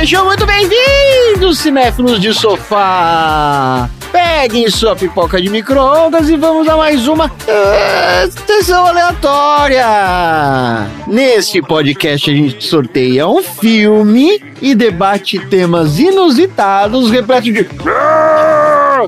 Sejam muito bem-vindos, cinéfilos de sofá! Peguem sua pipoca de micro-ondas e vamos a mais uma uh, sessão aleatória! Neste podcast a gente sorteia um filme e debate temas inusitados repletos de... Ah!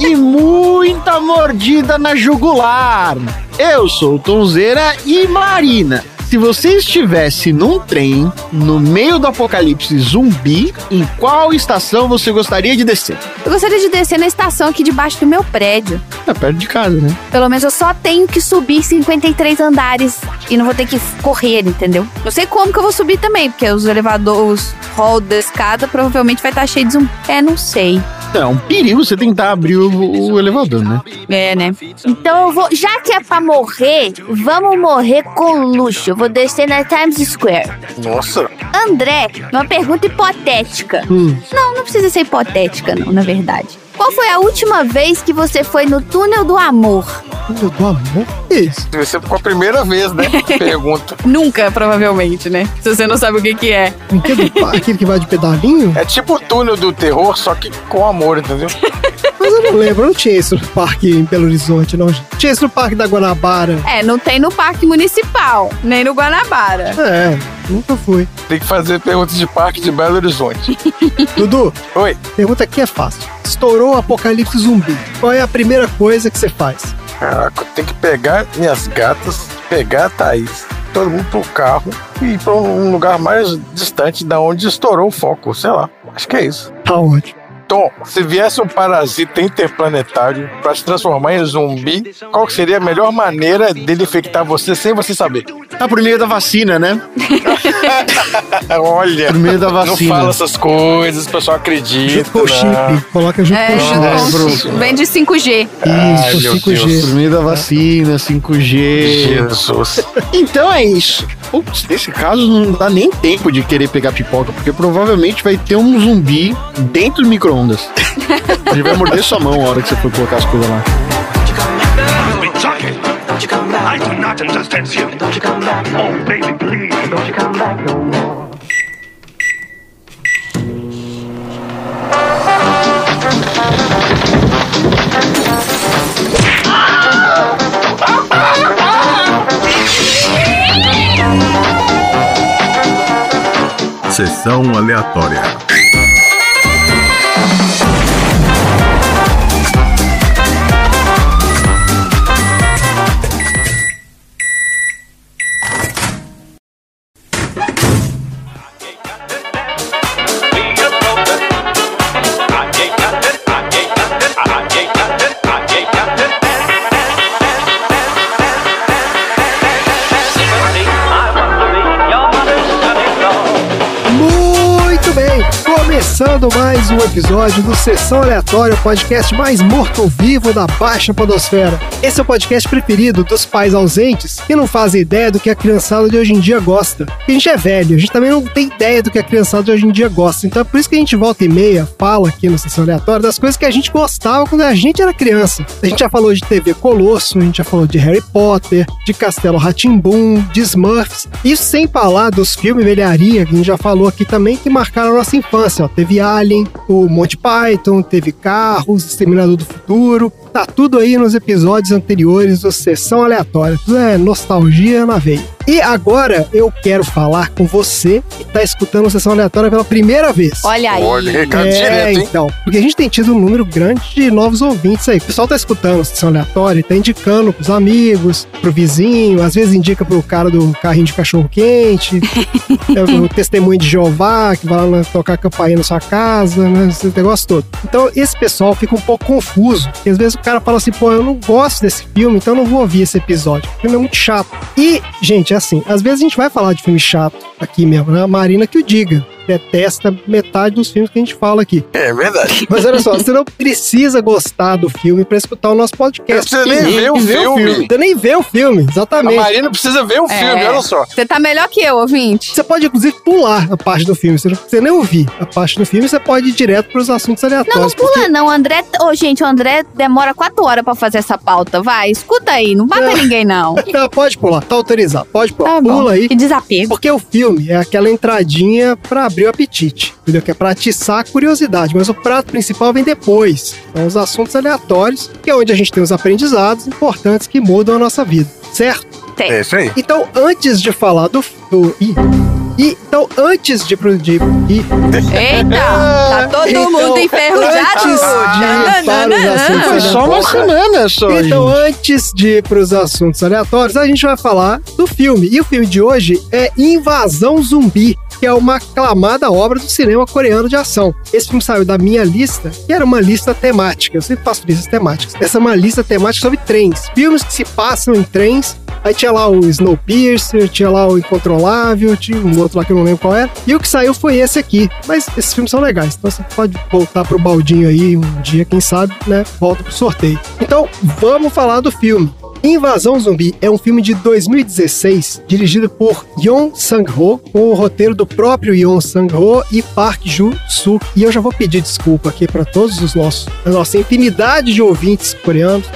e muita mordida na jugular. Eu sou Tonzeira e Marina. Se você estivesse num trem no meio do apocalipse zumbi, em qual estação você gostaria de descer? Eu gostaria de descer na estação aqui debaixo do meu prédio. É perto de casa, né? Pelo menos eu só tenho que subir 53 andares e não vou ter que correr, entendeu? Não sei como que eu vou subir também, porque os elevadores, os hall da escada provavelmente vai estar cheio de zumbi. É, não sei. É um perigo você tentar abrir o, o elevador, né? É, né? Então eu vou. Já que é pra morrer, vamos morrer com luxo. Eu vou descer na Times Square. Nossa. André, uma pergunta hipotética. Hum. Não, não precisa ser hipotética, não, na verdade. Qual foi a última vez que você foi no túnel do amor? Túnel do amor? Que isso? Deve ser a primeira vez, né? Pergunta. Nunca, provavelmente, né? Se você não sabe o que, que é. Aquele que vai de pedalinho? É tipo o túnel do terror, só que com amor, entendeu? Mas eu não lembro, não tinha isso no parque em Belo Horizonte, não. Tinha isso no parque da Guanabara. É, não tem no Parque Municipal, nem no Guanabara. É, nunca fui. Tem que fazer perguntas de parque de Belo Horizonte. Dudu, Oi. pergunta aqui é fácil. Estourou o apocalipse zumbi. Qual é a primeira coisa que você faz? Caraca, tem que pegar minhas gatas, pegar a Thaís, todo mundo pro carro e ir pra um lugar mais distante da onde estourou o foco, sei lá. Acho que é isso. Tá ótimo. Tom, se viesse um parasita interplanetário pra se transformar em zumbi, qual que seria a melhor maneira dele infectar você sem você saber? Tá por meio da vacina, né? Olha, Por meio da não vacina. fala essas coisas, o pessoal acredita. Junto com o não. chip. Coloca junto com o chip. É, vem de 5G. Ai, Isso, meu 5G. Deus. Por meio da vacina, 5G. Jesus. Então é isso. Putz, nesse caso não dá nem tempo de querer pegar pipoca, porque provavelmente vai ter um zumbi dentro do micro-ondas. Ele vai morder sua mão a hora que você for colocar as coisas lá. been talking. Don't you come back. I do not understand you. Don't you come back. Oh, baby, please. Don't you come back no more. Sessão aleatória. ça começando mais um episódio do Sessão Aleatória, o podcast mais morto-vivo da Baixa Podosfera. Esse é o podcast preferido dos pais ausentes que não fazem ideia do que a criançada de hoje em dia gosta. Porque a gente é velho, a gente também não tem ideia do que a criançada de hoje em dia gosta. Então é por isso que a gente volta e meia fala aqui no Sessão Aleatória das coisas que a gente gostava quando a gente era criança. A gente já falou de TV Colosso, a gente já falou de Harry Potter, de Castelo Ratimbum, de Smurfs. Isso sem falar dos filmes velharia que a gente já falou aqui também que marcaram a nossa infância. Ó. Teve Alien, o Monty Python, teve Carros, Exterminador do Futuro. Tá tudo aí nos episódios anteriores do Sessão Aleatória. Tudo é nostalgia na veia. E agora eu quero falar com você que tá escutando a Sessão Aleatória pela primeira vez. Olha aí. Olha, recado É, direto, hein? então. Porque a gente tem tido um número grande de novos ouvintes aí. O pessoal tá escutando a sessão aleatória e tá indicando pros amigos, pro vizinho, às vezes indica pro cara do carrinho de cachorro-quente, é o testemunho de Jeová, que vai lá tocar campainha na sua casa, né? Esse negócio todo. Então, esse pessoal fica um pouco confuso. Porque às vezes o cara fala assim, pô, eu não gosto desse filme, então eu não vou ouvir esse episódio. O filme é muito chato. E, gente, é assim, às vezes a gente vai falar de filme chato aqui mesmo, né? A Marina que o diga. Detesta metade dos filmes que a gente fala aqui. É verdade. Mas olha só, você não precisa gostar do filme pra escutar o nosso Não podcast. precisa nem ver o filme. Você nem vê o filme, A exatamente. Marina precisa ver o É. filme, olha só. Você tá melhor que eu, ouvinte. Você pode, inclusive, pular a parte do filme. Você não precisa nem ouvir a parte do filme, você pode ir direto pros assuntos Não, não aleatórios. pula não, André. Ô, gente, o André demora quatro horas pra fazer essa pauta. Vai, escuta aí, não mata É. ninguém, não. porque- Não, pode pular, tá autorizado. Pode pular. Tá. Pula aí. Que desapego. Porque o filme é aquela entradinha pra abrir o apetite, entendeu? Que é pra atiçar a curiosidade, mas o prato principal vem depois. São os assuntos aleatórios, que é onde a gente tem os aprendizados importantes que mudam a nossa vida, certo? Tem. É isso aí. Então, antes de falar do... do ih, e, então, antes de... pro- de ih, Eita, tá todo Então, mundo enferrujado. antes de ir para os assuntos Foi só uma semana só, Então, gente. antes de ir para os assuntos aleatórios, a gente vai falar do filme. E o filme de hoje é Invasão Zumbi, que é uma aclamada obra do cinema coreano de ação. Esse filme saiu da minha lista, que era uma lista temática. Eu sempre faço listas temáticas. Essa é uma lista temática sobre trens. Filmes que se passam em trens. Aí tinha lá o Snowpiercer, tinha lá o Incontrolável, tinha um outro lá que eu não lembro qual era. E o que saiu foi esse aqui. Mas esses filmes são legais, então você pode voltar pro baldinho aí um dia, quem sabe, né? Volta pro sorteio. Então, vamos falar do filme. Invasão Zumbi é um filme de 2016, dirigido por Yeon Sang-ho, com o roteiro do próprio Yeon Sang-ho e Park Ju-suk. E eu já vou pedir desculpa aqui para todos os nossos, a nossa infinidade de ouvintes coreanos.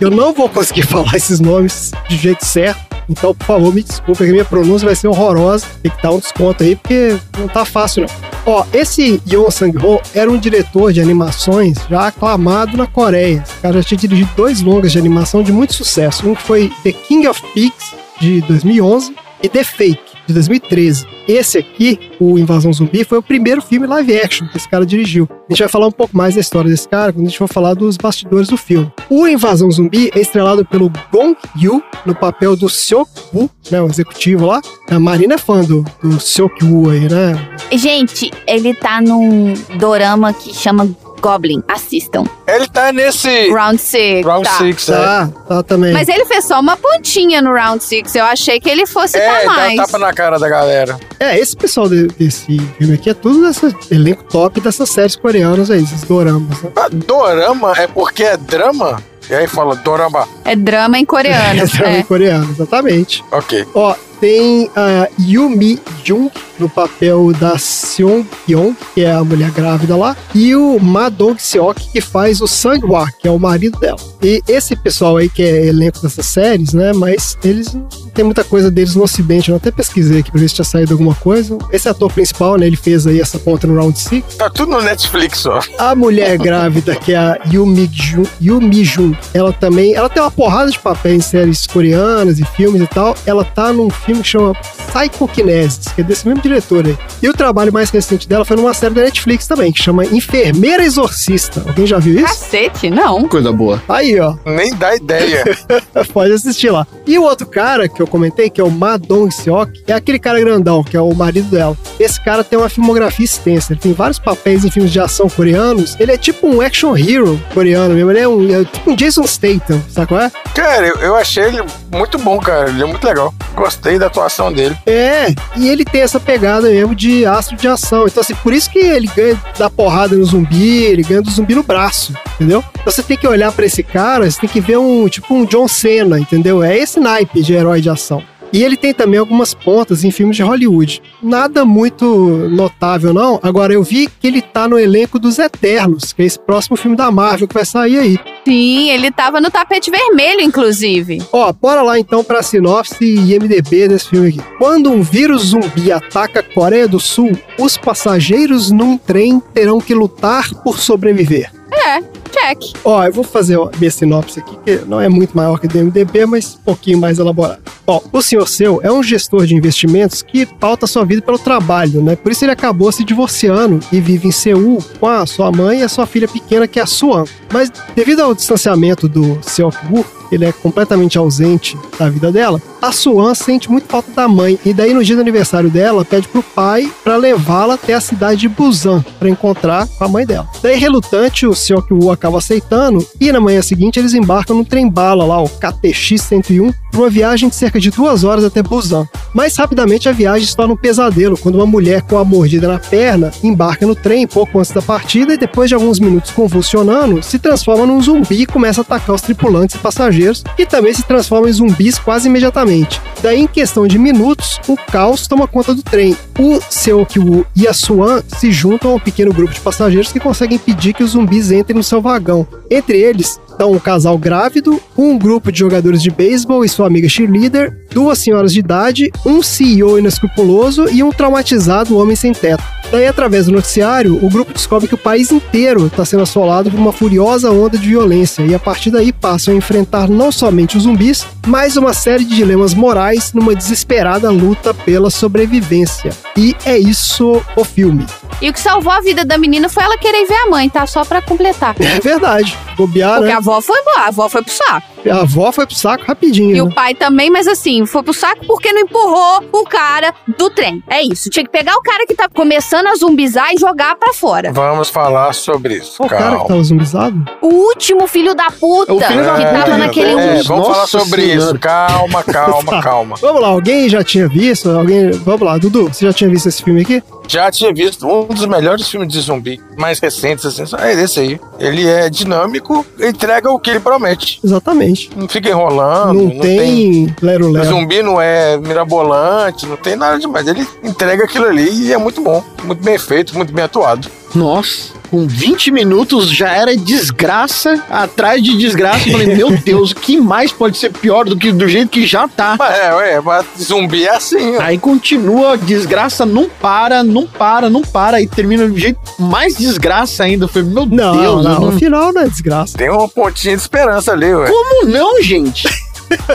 eu não vou conseguir falar esses nomes de jeito certo. Então, por favor, me desculpe, que minha pronúncia vai ser horrorosa. Tem que dar um desconto aí, porque não tá fácil, não. Ó, esse Yeon Sang-ho era um diretor de animações já aclamado na Coreia. Esse cara já tinha dirigido dois longas de animação de muito sucesso. Um foi The King of Pigs, de 2011, e The Fake, de 2013. Esse aqui, o Invasão Zumbi, foi o primeiro filme live action que esse cara dirigiu. A gente vai falar um pouco mais da história desse cara quando a gente for falar dos bastidores do filme. O Invasão Zumbi é estrelado pelo Gong Yoo no papel do Seok Woo, né, o executivo lá. A Marina é fã do, do Seok Woo aí, né? Gente, ele tá num dorama que chama Goblin. Assistam. Ele tá nesse Round 6. Round tá. 6, é. Tá, tá também. Mas ele fez só uma pontinha no Round 6. Eu achei que ele fosse É, tá dá um mais. tapa na cara da galera. É, esse pessoal de- desse filme aqui é tudo desse elenco top dessas séries coreanas aí, esses doramas, né? Ah, Dorama é porque é drama? E aí fala dorama. É drama em coreano. É drama é. coreano, exatamente. Ok. Ó, tem a Yumi Jung no papel da Seong Hyun, que é a mulher grávida lá, e o Ma Dong Seok, que faz o Sang-hwa, que é o marido dela. E esse pessoal aí que é elenco dessas séries, né, mas eles tem muita coisa deles no ocidente, eu até pesquisei aqui pra ver se tinha saído alguma coisa. Esse ator principal, né, ele fez aí essa ponta no Round 6. Tá tudo no Netflix, ó. A mulher grávida, que é a Yumi Jung, Yumi Jung, ela também, ela tem uma porrada de papéis em séries coreanas e filmes e tal. Ela tá num filme que chama Psychokinesis, que é desse mesmo diretor aí. E o trabalho mais recente dela foi numa série da Netflix também, que chama Enfermeira Exorcista. Alguém já viu isso? Cacete, não. Coisa boa. Aí, ó, Nem dá ideia. pode assistir lá. E o outro cara que eu comentei, que é o Ma Dong Seok, é aquele cara grandão, que é o marido dela. Esse cara tem uma filmografia extensa, ele tem vários papéis em filmes de ação coreanos. Ele é tipo um action hero coreano mesmo, ele é, um, é tipo um Jason Statham, sabe qual é? cara, eu, eu achei ele muito bom, cara. Ele é muito legal. Gostei da atuação dele. É, e ele tem essa pegada mesmo de astro de ação. Então, assim, por isso que ele ganha da porrada no zumbi, ele ganha do zumbi no braço, entendeu? Então você tem que olhar pra esse cara, você tem que ver um, tipo um John Cena, entendeu? É esse naipe de herói de ação. E ele tem também algumas pontas em filmes de Hollywood. Nada muito notável, não. Agora, eu vi que ele tá no elenco dos Eternos, que é esse próximo filme da Marvel que vai sair aí. Sim, ele tava no tapete vermelho, inclusive. Ó, bora lá então pra sinopse e MDB desse filme aqui. Quando um vírus zumbi ataca a Coreia do Sul, os passageiros num trem terão que lutar por sobreviver. É, check. Ó, eu vou fazer ó, minha sinopse aqui, que não é muito maior que o do MDB, mas um pouquinho mais elaborado. Ó, o senhor seu é um gestor de investimentos que pauta sua vida pelo trabalho, né? Por isso ele acabou se divorciando e vive em Seul com a sua mãe e a sua filha pequena, que é a Suan. Mas devido ao distanciamento do Seok-woo, ele é completamente ausente da vida dela, a Suan sente muito falta da mãe e daí no dia do aniversário dela pede pro pai para levá-la até a cidade de Busan para encontrar com a mãe dela. Daí relutante, o Seok-woo acaba aceitando e na manhã seguinte eles embarcam no trem bala lá, o KTX 101, por uma viagem de cerca de duas horas até Busan. Mas rapidamente a viagem se torna um pesadelo quando uma mulher com a mordida na perna embarca no trem pouco antes da partida e depois de alguns minutos convulsionando, se transforma num zumbi e começa a atacar os tripulantes e passageiros, que também se transformam em zumbis quase imediatamente. Daí, em questão de minutos, o caos toma conta do trem. O Seokyu e a Suan se juntam a um pequeno grupo de passageiros que conseguem impedir que os zumbis entrem no seu vagão. Entre eles estão um casal grávido, um grupo de jogadores de beisebol e sua amiga cheerleader, duas senhoras de idade, um CEO inescrupuloso e um traumatizado homem sem teto. Daí, através do noticiário, o grupo descobre que o país inteiro está sendo assolado por uma furiosa onda de violência e a partir daí passam a enfrentar não somente os zumbis, mas uma série de dilemas morais numa desesperada luta pela sobrevivência. E é isso o filme. E o que salvou a vida da menina foi ela querer ver a mãe, tá? Só pra completar. É verdade. Bobear, Porque né? a avó foi embora, a avó foi pro saco. A avó foi pro saco rapidinho. E né? o pai também, mas assim, foi pro saco porque não empurrou o cara do trem. É isso. Tinha que pegar o cara que tá começando a zumbizar e jogar pra fora. Vamos falar sobre isso. O cara que Calma. tava zumbizado? O último filho da puta O filho da que puta, tava né? naquele É, um. vamos falar Nossa sobre Senhora. isso. Calma, calma, calma. Vamos lá, alguém já tinha visto? Alguém. Vamos lá, Dudu, você já tinha visto esse filme aqui? Já tinha visto um dos melhores filmes de zumbi mais recentes, assim, é esse aí. Ele é dinâmico, entrega o que ele promete. Exatamente. Não fica enrolando, não, tem Lero O Lero. zumbi não é mirabolante, não tem nada demais. Ele entrega aquilo ali e é muito bom. Muito bem feito, muito bem atuado. Nossa, com 20 minutos já era desgraça atrás de desgraça. Eu Falei, meu Deus, o que mais pode ser pior do que do jeito que já tá? É, ué, mas zumbi é assim, ó. Aí continua, desgraça não para, não para, não para. E termina do jeito mais desgraça ainda. Eu falei, meu Não, Deus, não, não, não- o final não é desgraça. Tem uma pontinha de esperança ali, ué. Como não, gente?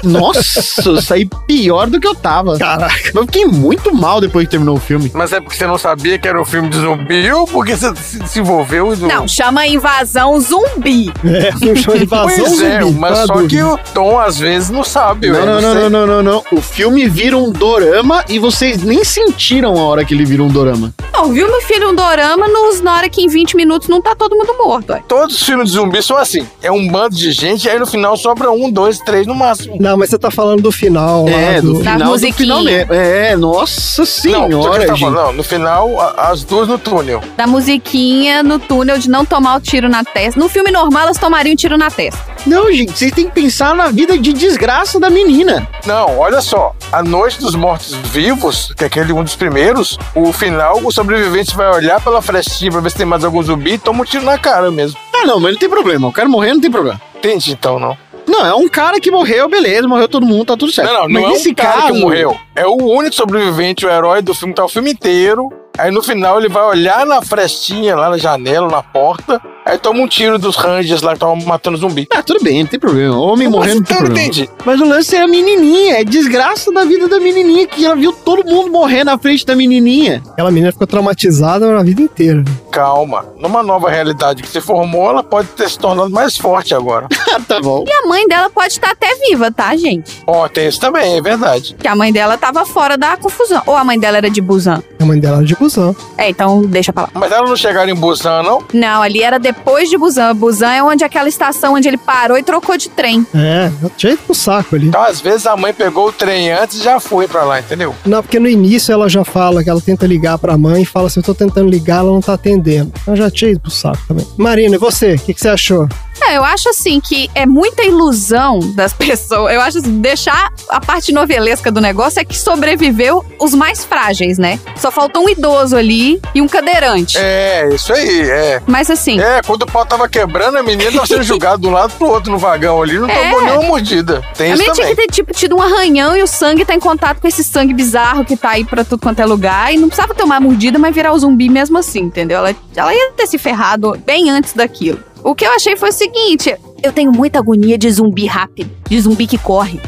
Nossa, eu saí pior do que eu tava. Caraca. Eu fiquei muito mal depois que terminou o filme. Mas é porque você não sabia que era um filme de zumbi ou porque você se se envolveu no... Não, chama invasão zumbi. É, o chama Invasão Pois é, Zumbi. mas tá só dúvida. que o Tom às vezes não sabe. Não, não, não, não, não, não, não. O filme vira um dorama e vocês nem sentiram a hora que ele vira um dorama. Não, viu meu filho um dorama nos, na hora que em 20 minutos não tá todo mundo morto. ué. Todos os filmes de zumbi são assim. É um bando de gente e aí no final sobra um, dois, três no máximo. Não, mas você tá falando do final lá. É, do do... Da final do musiquinha. final mesmo. É, nossa não, que senhora, tá gente. falando, não, no final, a- as duas no túnel. Da musiquinha no túnel de não tomar o tiro na testa. No filme normal, elas tomariam um tiro na testa. Não, gente, vocês têm que pensar na vida de desgraça da menina. Não, olha só. A Noite dos Mortos Vivos, que é aquele um dos primeiros, o final, o sobrevivente vai olhar pela frestinha pra ver se tem mais algum zumbi e toma um tiro na cara mesmo. Ah, não, mas não tem problema. O cara morrer não tem problema. Entende então, não? Não, é um cara que morreu, beleza, morreu todo mundo, tá tudo certo. Não, não, mas não é nesse um cara caso, que morreu. É o único sobrevivente, o herói do filme, tá o filme inteiro. Aí no final ele vai olhar na frestinha, lá na janela, na porta, aí toma um tiro dos rangers lá que estavam matando zumbi. Ah, tudo bem, não tem problema. Homem morrendo não tem problema. entendi. Mas o lance é a menininha, é desgraça da vida da menininha, que ela viu todo mundo morrer na frente da menininha. Aquela menina ficou traumatizada na vida inteira. Calma. Numa nova realidade que se formou, ela pode ter se tornado mais forte agora. Ah, tá bom. E a mãe dela pode estar até viva, tá, gente? Ó, tem isso também, é verdade. Que a mãe dela tava fora da confusão. Ou a mãe dela era de Busan. A mãe dela era de busão. É, então deixa pra lá. Mas ela não chegaram em Busan, não? Não, ali era depois de Busan. Busan é onde aquela estação onde ele parou e trocou de trem. É, eu tinha ido pro saco ali. Então, às vezes, a mãe pegou o trem antes e já foi pra lá, entendeu? Não, porque no início ela já fala que ela tenta ligar pra mãe e fala assim: eu tô tentando ligar, ela não tá atendendo. Eu já tinha ido pro saco também. Marina, e você? O que, que você achou? É, eu acho assim que é muita ilusão das pessoas. Eu acho assim, deixar a parte novelesca do negócio é que sobreviveu os mais frágeis, né? Só faltou um idoso ali e um cadeirante. É, isso aí, é. Mas assim, É, quando o pau tava quebrando, a menina tava sendo jogada de um lado pro outro no vagão ali, não É. tomou nenhuma mordida. Tem a isso minha tinha que ter, tipo, tido um arranhão e o sangue tá em contato com esse sangue bizarro que tá aí pra tudo quanto é lugar. E não precisava tomar mordida, mas virar o zumbi mesmo assim, entendeu? Ela, ela ia ter se ferrado bem antes daquilo. O que eu achei foi o seguinte: eu tenho muita agonia de zumbi rápido, de zumbi que corre.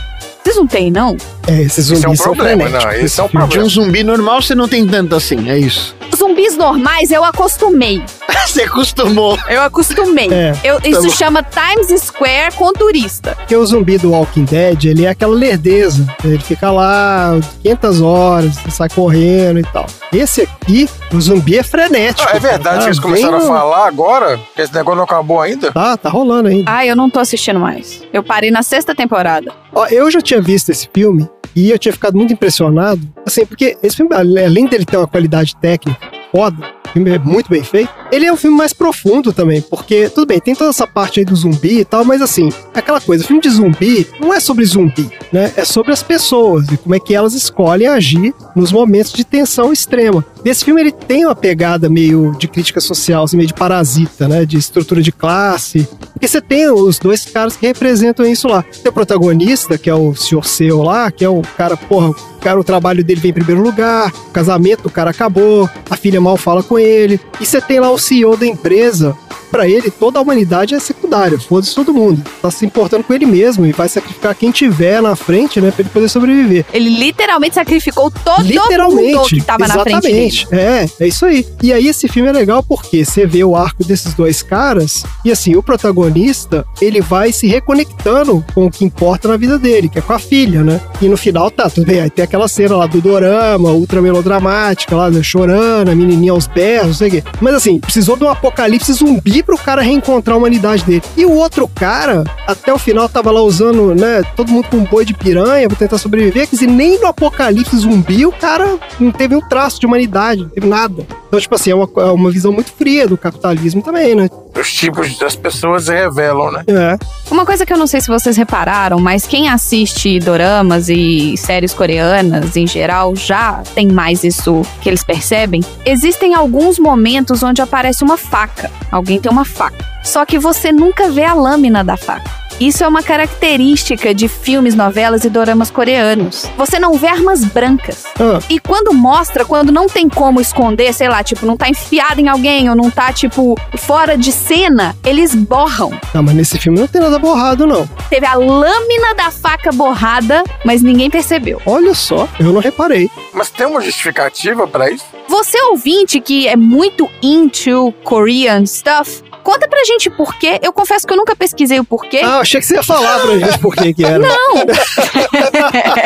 Vocês não têm, não? É, esses zumbis Esse é um são problema, frenéticos. não, esse é um filme. De um zumbi normal você não tem tanto assim, é isso. Zumbis normais eu acostumei. Você acostumou. Eu acostumei. É, Eu- isso bom. chama Times Square com turista. Porque o zumbi do Walking Dead, ele é aquela lerdeza. Ele fica lá 500 horas, sai correndo e tal. Esse aqui, o zumbi é frenético. Ah, é verdade cara. que eles Tá começaram a falar agora, que esse negócio não acabou ainda. Tá, tá rolando ainda. Ai, eu não tô assistindo mais. Eu parei na sexta temporada. Ó, eu já tinha visto esse filme e eu tinha ficado muito impressionado. Assim, porque esse filme, além dele ter uma qualidade técnica foda, o filme é muito bem feito, ele é um filme mais profundo também, porque, tudo bem, tem toda essa parte aí do zumbi e tal, mas assim, aquela coisa, filme de zumbi não é sobre zumbi, né? É sobre as pessoas e como é que elas escolhem agir nos momentos de tensão extrema. Esse filme, ele tem uma pegada meio de crítica social, assim, meio de parasita, né? De estrutura de classe, porque você tem os dois caras que representam isso lá. Tem o protagonista, que é o senhor seu lá, que é o cara, porra, o cara, o trabalho dele vem em primeiro lugar, o casamento do cara acabou, a filha mal fala com ele. E você tem lá o CEO da empresa. Pra ele, toda a humanidade é secundária, foda-se todo mundo. Tá se importando com ele mesmo e vai sacrificar quem tiver na frente, né, pra ele poder sobreviver. Ele literalmente sacrificou todo Literalmente. mundo que tava na frente dele. Exatamente. É, é isso aí. E aí esse filme é legal porque você vê o arco desses dois caras e assim, o protagonista, ele vai se reconectando com o que importa na vida dele, que é com a filha, né? E no final tá, tudo bem, aí tem aquela cena lá do dorama, ultra melodramática lá, né, chorando, a menininha aos berros, não sei o quê. Mas assim, precisou de um apocalipse zumbi pro cara reencontrar a humanidade dele. E o outro cara, até o final tava lá usando, né, todo mundo com um boi de piranha pra tentar sobreviver, quer dizer, nem no apocalipse zumbi o cara não teve um traço de humanidade, não teve nada. Então, tipo assim, é uma, é uma visão muito fria do capitalismo também, né? Os tipos das pessoas revelam, né? É. Uma coisa que eu não sei se vocês repararam, mas quem assiste doramas e séries coreanas em geral já tem mais isso que eles percebem. Existem alguns momentos onde aparece uma faca. Alguém tem uma faca. Só que você nunca vê a lâmina da faca. Isso é uma característica de filmes, novelas e doramas coreanos. Você não vê armas brancas. Ah, E quando mostra, quando não tem como esconder, sei lá, tipo, não tá enfiado em alguém ou não tá, tipo, fora de cena, eles borram. não, mas nesse filme não tem nada borrado, não. Teve a lâmina da faca borrada, mas ninguém percebeu. Olha só, eu não reparei. Mas tem uma justificativa pra isso? Você ouvinte que é muito into Korean stuff, conta pra gente por quê. Eu confesso que eu nunca pesquisei o porquê. Ah, achei que você ia falar pra gente por que que era.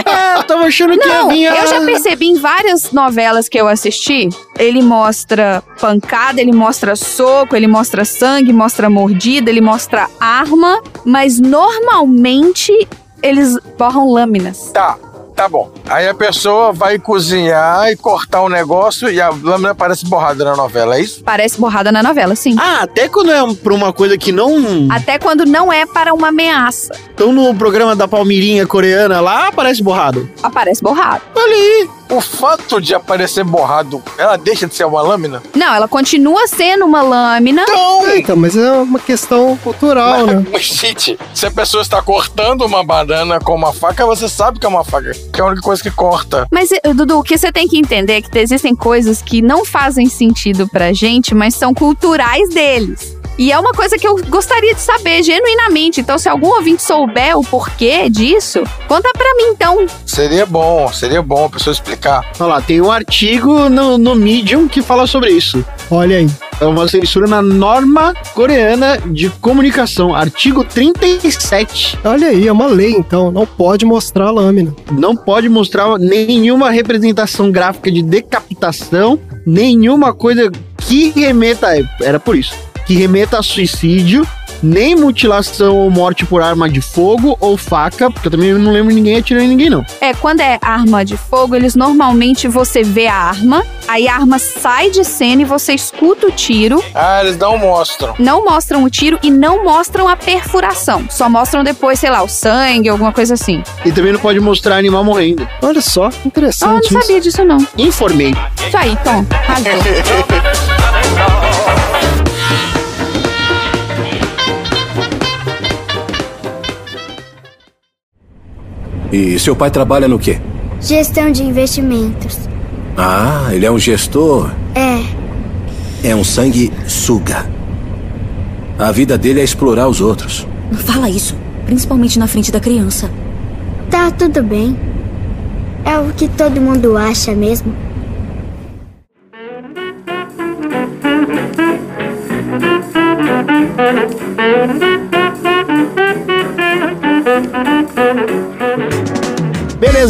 Ah, eu tava achando que Não, ia vir a... eu já percebi em várias novelas que eu assisti. Ele mostra pancada, ele mostra soco, ele mostra sangue, mostra mordida, ele mostra arma, mas normalmente eles borram lâminas. Tá, tá bom. Aí a pessoa vai cozinhar e cortar o negócio e a lâmina parece borrada na novela, é isso? Parece borrada na novela, sim. Ah, até quando é pra uma coisa que não... Até quando não é para uma ameaça. Então no programa da Palmirinha coreana lá, aparece borrado. Aparece borrado. Olha aí. O fato de aparecer borrado, ela deixa de ser uma lâmina? Não, ela continua sendo uma lâmina. Então! É, então, mas é uma questão cultural, né? Mas, gente, se a pessoa está cortando uma banana com uma faca, você sabe que é uma faca. Que é a única coisa que corta. Mas, eh, Dudu, o que você tem que entender é que existem coisas que não fazem sentido pra gente, mas são culturais deles. E é uma coisa que eu gostaria de saber genuinamente. Então, se algum ouvinte souber o porquê disso, conta pra mim, então. Seria bom, seria bom a pessoa explicar. Olha lá, tem um artigo no, no Medium que fala sobre isso. Olha aí. É uma censura na norma coreana de comunicação, artigo 37. Olha aí, é uma lei, então. Não pode mostrar a lâmina. Não pode mostrar nenhuma representação gráfica de decapitação, nenhuma coisa que remeta. Era por isso. Que remeta a suicídio, nem mutilação ou morte por arma de fogo ou faca, porque eu também não lembro ninguém atirando em ninguém, não. É, quando é arma de fogo, eles normalmente você vê a arma, aí a arma sai de cena e você escuta o tiro, Ah, eles não mostram. não mostram o tiro e não mostram a perfuração. Só mostram depois, sei lá, o sangue, alguma coisa assim. E também não pode mostrar animal morrendo. Olha só, que Ah, eu interessante não isso. sabia disso, não. Informei. Isso aí, Tom. Arrasou. E seu pai trabalha no quê? Gestão de investimentos. Ah, ele é um gestor. É, É um sangue suga. A vida dele é explorar os outros. Não fala isso, principalmente na frente da criança. tá tudo bem. É o que todo mundo acha mesmo.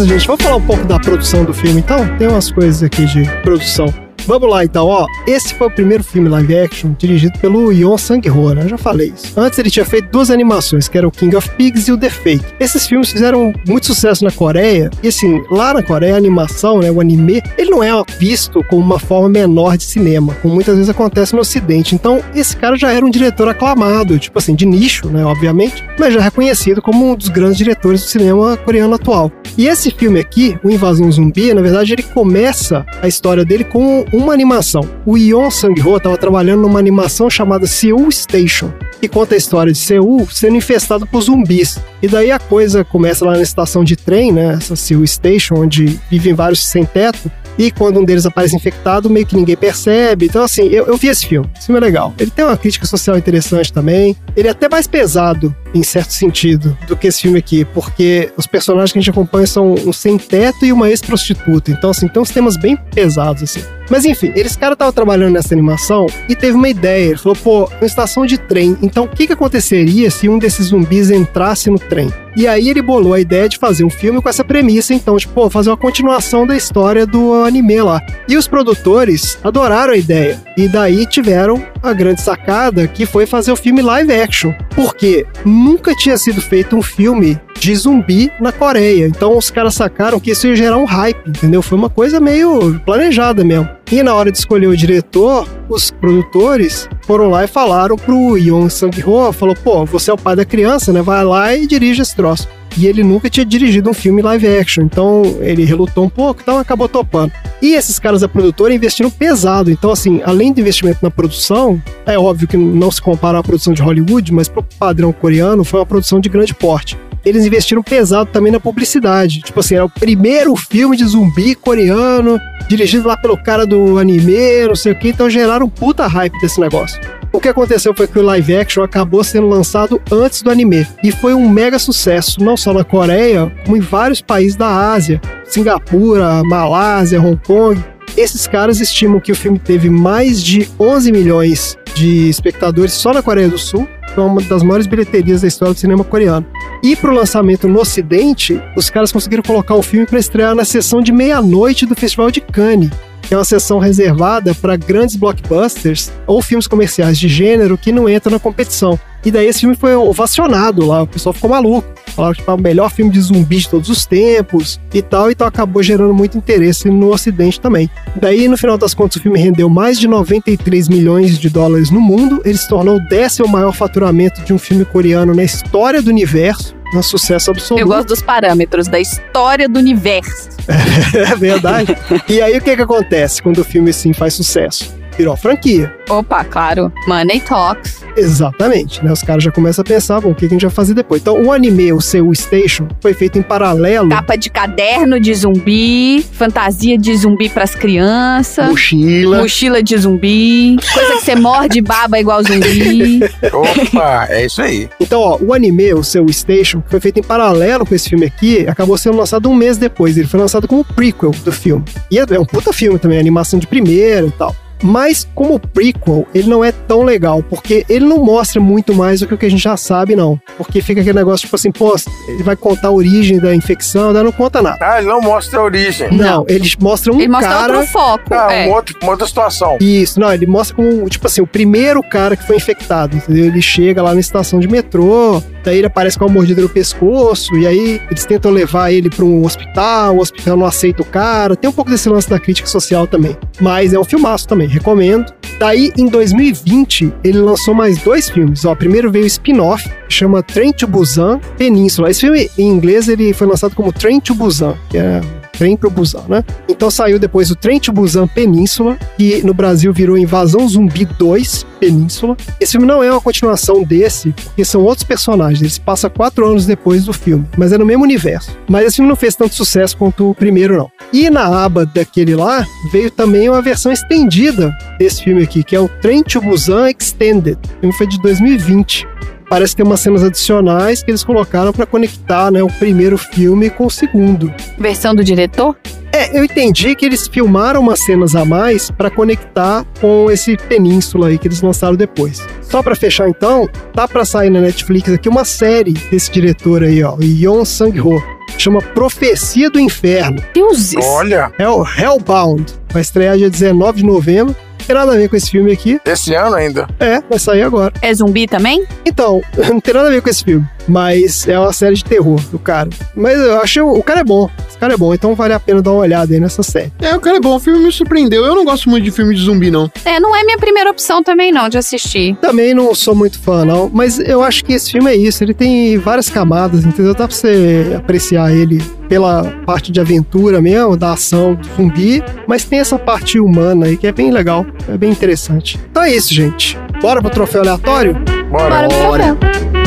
Gente, vamos falar um pouco da produção do filme então? Tem umas coisas aqui de produção. Vamos lá então, ó. Esse foi o primeiro filme live action dirigido pelo Yon Sang-ho, né? Eu já falei isso. Antes ele tinha feito duas animações, que eram o King of Pigs e o The Fake. Esses filmes fizeram muito sucesso na Coreia, e assim, lá na Coreia a animação, né, o anime, ele não é visto como uma forma menor de cinema, como muitas vezes acontece no ocidente. Então, esse cara já era um diretor aclamado, tipo assim, de nicho, né, obviamente, mas já reconhecido como um dos grandes diretores do cinema coreano atual. E esse filme aqui, o Invasão Zumbi, na verdade, ele começa a história dele com uma animação. O Yeon Sang-ho estava trabalhando numa animação chamada Seoul Station, que conta a história de Seul sendo infestado por zumbis. E daí a coisa começa lá na estação de trem, né, essa Seoul Station, onde vivem vários sem teto, e quando um deles aparece infectado, meio que ninguém percebe. Então, assim, eu, eu vi esse filme. Esse filme é legal. Ele tem uma crítica social interessante também. Ele é até mais pesado, em certo sentido, do que esse filme aqui, porque os personagens que a gente acompanha são um sem-teto e uma ex-prostituta. Então, assim, tem uns temas bem pesados, assim. Mas enfim, eles cara estavam trabalhando nessa animação e teve uma ideia. Ele falou, pô, uma estação de trem. Então, o que, que aconteceria se um desses zumbis entrasse no trem? E aí ele bolou a ideia de fazer um filme com essa premissa, então, tipo, pô, fazer uma continuação da história do anime lá. E os produtores adoraram a ideia. E daí tiveram a grande sacada que foi fazer o filme live action. Porque nunca tinha sido feito um filme de zumbi na Coreia. Então os caras sacaram que isso ia gerar um hype, entendeu? Foi uma coisa meio planejada mesmo. E na hora de escolher o diretor, os produtores foram lá e falaram pro Yoon Sang-ho, falou, pô, você é o pai da criança, né? Vai lá e dirige esse troço. E ele nunca tinha dirigido um filme live action, então ele relutou um pouco, então acabou topando. E esses caras da produtora investiram pesado, então assim, além do investimento na produção, é óbvio que não se compara à produção de Hollywood, mas pro padrão coreano foi uma produção de grande porte eles investiram pesado também na publicidade. Tipo assim, era o primeiro filme de zumbi coreano, dirigido lá pelo cara do anime, não sei o que, então geraram puta hype desse negócio. O que aconteceu foi que o live action acabou sendo lançado antes do anime e foi um mega sucesso, não só na Coreia, como em vários países da Ásia, Singapura, Malásia, Hong Kong. Esses caras estimam que o filme teve mais de 11 milhões de espectadores só na Coreia do Sul foi uma das maiores bilheterias da história do cinema coreano. E pro lançamento no Ocidente, os caras conseguiram colocar o filme para estrear na sessão de meia-noite do Festival de Cannes, que é uma sessão reservada para grandes blockbusters ou filmes comerciais de gênero que não entram na competição. E daí esse filme foi ovacionado lá, o pessoal ficou maluco. Falaram que tipo, é o melhor filme de zumbi de todos os tempos e tal, então acabou gerando muito interesse no Ocidente também. Daí, no final das contas, o filme rendeu mais de 93 milhões de dólares no mundo, ele se tornou o décimo maior faturamento de um filme coreano na história do universo, um sucesso absoluto. Eu gosto dos parâmetros da história do universo. É verdade. e aí o que, que acontece quando o filme sim faz sucesso? Virou franquia. Opa, claro. Money Talks. Exatamente, né? Os caras já começam a pensar, bom, o que a gente vai fazer depois? Então, o anime, o Seoul Station, foi feito em paralelo. Capa de caderno de zumbi, fantasia de zumbi pras crianças. Mochila. Mochila de zumbi, coisa que você morde baba igual zumbi. Opa, é isso aí. Então, ó, o anime, o Seoul Station, foi feito em paralelo com esse filme aqui, acabou sendo lançado um mês depois. Ele foi lançado como prequel do filme. E é um puta filme também, animação de primeira e tal. Mas como prequel, ele não é tão legal, porque ele não mostra muito mais do que o que a gente já sabe, não. Porque fica aquele negócio tipo assim, pô, ele vai contar a origem da infecção, daí não conta nada. Ah, ele não mostra a origem. Não, ele mostra um Ele mostra cara. outro foco. Ah, é. um outro, uma outra situação. Isso, não, ele mostra como, tipo assim, o primeiro cara que foi infectado, entendeu? Ele chega lá na estação de metrô, daí ele aparece com uma mordida no pescoço, e aí eles tentam levar ele para um hospital, o hospital não aceita o cara. Tem um pouco desse lance da crítica social também. Mas é um filmaço também, recomendo. Daí, em 2020, ele lançou mais dois filmes. Ó, primeiro veio o spin-off, chama Train to Busan Península. Esse filme, em inglês, ele foi lançado como Train to Busan, que é Trem pro Busan, né? Então saiu depois o Trem to Busan Península, que no Brasil virou Invasão Zumbi 2 Península. Esse filme não é uma continuação desse, porque são outros personagens. Ele se passa quatro anos depois do filme, mas é no mesmo universo. Mas esse filme não fez tanto sucesso quanto o primeiro, não. E na aba daquele lá, veio também uma versão estendida desse filme aqui, que é o Trem to Busan Extended. O filme foi de 2020. Parece que tem umas cenas adicionais que eles colocaram pra conectar, né, o primeiro filme com o segundo. Versão do diretor? É, eu entendi que eles filmaram umas cenas a mais pra conectar com esse Península aí que eles lançaram depois. Só pra fechar então, tá pra sair na Netflix aqui uma série desse diretor aí, ó, Yon Sang-ho. Chama Profecia do Inferno. Deuses. Olha, É o Hellbound. Vai estrear dia 19 de novembro. Não tem nada a ver com esse filme aqui. esse ano ainda. É, vai sair agora. É zumbi também? Então, não tem nada a ver com esse filme. Mas é uma série de terror do cara. Mas eu achei. O cara é bom. Esse cara é bom. Então vale a pena dar uma olhada aí nessa série. É, o cara é bom, o filme me surpreendeu. Eu não gosto muito de filme de zumbi, não. É, não é minha primeira opção também não de assistir. Também não sou muito fã, não. Mas eu acho que esse filme é isso. Ele tem várias camadas, entendeu? Dá pra você apreciar ele pela parte de aventura mesmo, da ação do zumbi. Mas tem essa parte humana aí que é bem legal. É bem interessante. Então é isso, gente. Bora pro troféu aleatório? Bora. Bora pro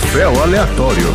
troféu. Aleatório.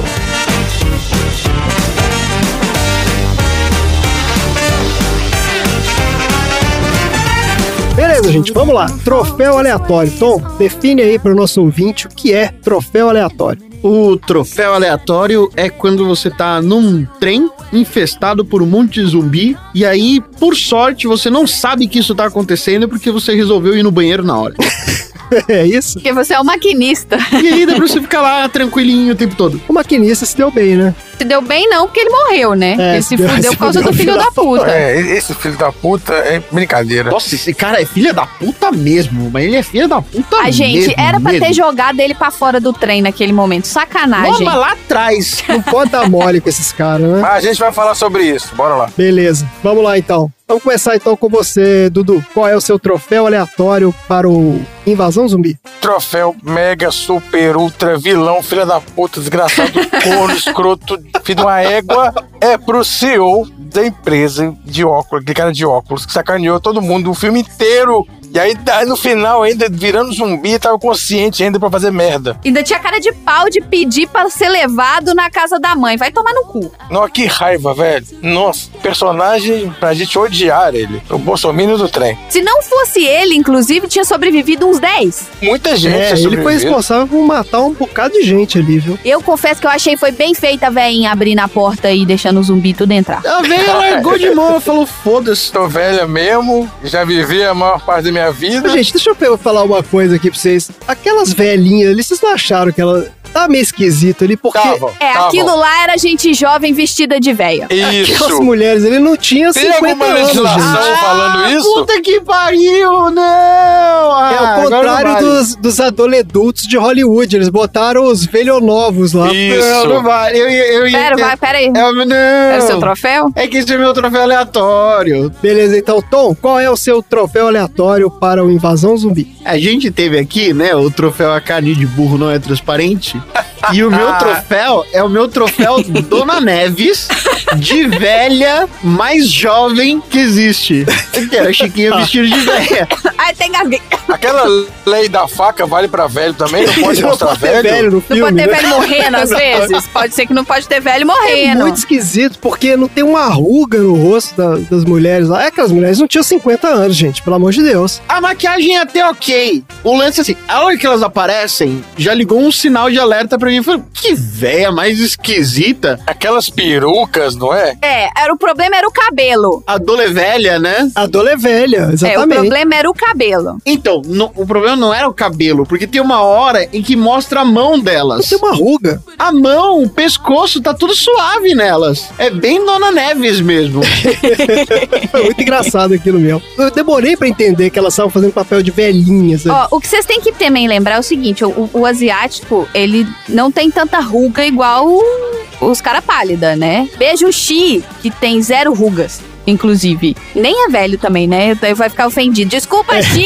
Beleza, gente, vamos lá. Troféu aleatório. Tom, define aí para o nosso ouvinte o que é troféu aleatório. O troféu aleatório é quando você tá num trem infestado por um monte de zumbi e aí, por sorte, você não sabe que isso tá acontecendo porque você resolveu ir no banheiro na hora. É isso? Porque você é o maquinista. E aí dá pra você ficar lá tranquilinho o tempo todo. O maquinista se deu bem, né? Se deu bem não, porque ele morreu, né? É, ele se se deu- fudeu por causa do filho da puta. É, esse filho da puta é brincadeira. Nossa, esse cara é filha da puta mesmo, mas ele é filha da puta A gente, mesmo, era pra ter mesmo. jogado ele pra fora do trem naquele momento. Sacanagem. mas lá atrás. Não pode dar mole com esses caras, né? Mas a gente vai falar sobre isso. Bora lá. Beleza, vamos lá então. Vamos começar então com você, Dudu. Qual é o seu troféu aleatório para o Invasão Zumbi? Troféu mega, super, ultra, vilão, filha da puta, desgraçado, corno, escroto, de uma égua, é pro CEO da empresa de óculos, aquele cara de óculos, que sacaneou todo mundo o filme inteiro. E aí, daí no final, ainda virando zumbi, tava consciente ainda pra fazer merda. Ainda tinha cara de pau de pedir pra ser levado na casa da mãe. Vai tomar no cu. Nossa, que raiva, velho. Nossa, personagem pra gente odiar ele. O bolsominion do trem. Se não fosse ele, inclusive, tinha sobrevivido uns 10. Muita gente É, ele foi responsável por matar um bocado de gente ali, viu? Eu confesso que eu achei foi bem feita a veinha abrindo a porta e deixando o zumbi tudo entrar. A velha largou de mão, falou, foda-se. Tô velha mesmo, já vivi a maior parte da minha vida. Mas, gente, deixa eu falar uma coisa aqui pra vocês. Aquelas velhinhas ali, vocês não acharam que ela tá meio esquisita ali? Porque Tava, É, tava. aquilo lá era gente jovem vestida de véia. Isso. aquelas mulheres ali não tinham Tem 50 alguma anos, legislação gente. falando isso? Puta que pariu, não! Ah, É o contrário vale. dos, dos adolescentes de Hollywood. Eles botaram os velhonovos lá. Isso. Não, não vale. Eu, eu, ia- Pera, vai, pera aí. É, o- não. Era o seu troféu? É que esse é meu troféu aleatório. Beleza, então, Tom, qual é o seu troféu aleatório para o Invasão Zumbi? A gente teve aqui, né, o troféu A Carne de Burro Não É Transparente. E o meu troféu é o meu troféu Dona Neves de velha mais jovem que existe. Que era Chiquinha vestida de velha. Ai, tem gasguei. Aquela lei da faca vale pra velho também? Não pode Não mostrar pode velho? velho no Não filme, pode ter né? velho morrendo às vezes. Pode ser que não pode ter velho É morrendo. muito esquisito, porque não tem uma ruga no rosto da- das mulheres lá. É que as mulheres não tinham 50 anos, gente, pelo amor de Deus. A maquiagem é até ok. O lance é assim, a hora que elas aparecem, já ligou um sinal de alerta pra mim. Falei, que véia mais esquisita. Aquelas perucas, não é? É, era, o problema era o cabelo. A dole velha, né? A é velha, É, o exatamente. problema era o cabelo. Então, no- o problema não era o cabelo, porque tem uma hora em que mostra a mão delas. tem uma ruga. A mão, o pescoço, tá tudo suave nelas. É bem Dona Neves mesmo. Foi muito engraçado aquilo mesmo. Eu demorei pra entender que elas estavam fazendo papel de velhinhas. Ó, o que vocês têm que também lembrar é o seguinte: o, o- o asiático, ele não tem tanta ruga igual o- os cara pálida, né? Beijo o Xi, que tem zero rugas. Inclusive. Nem é velho também, né? Vai ficar ofendido. Desculpa, Xi!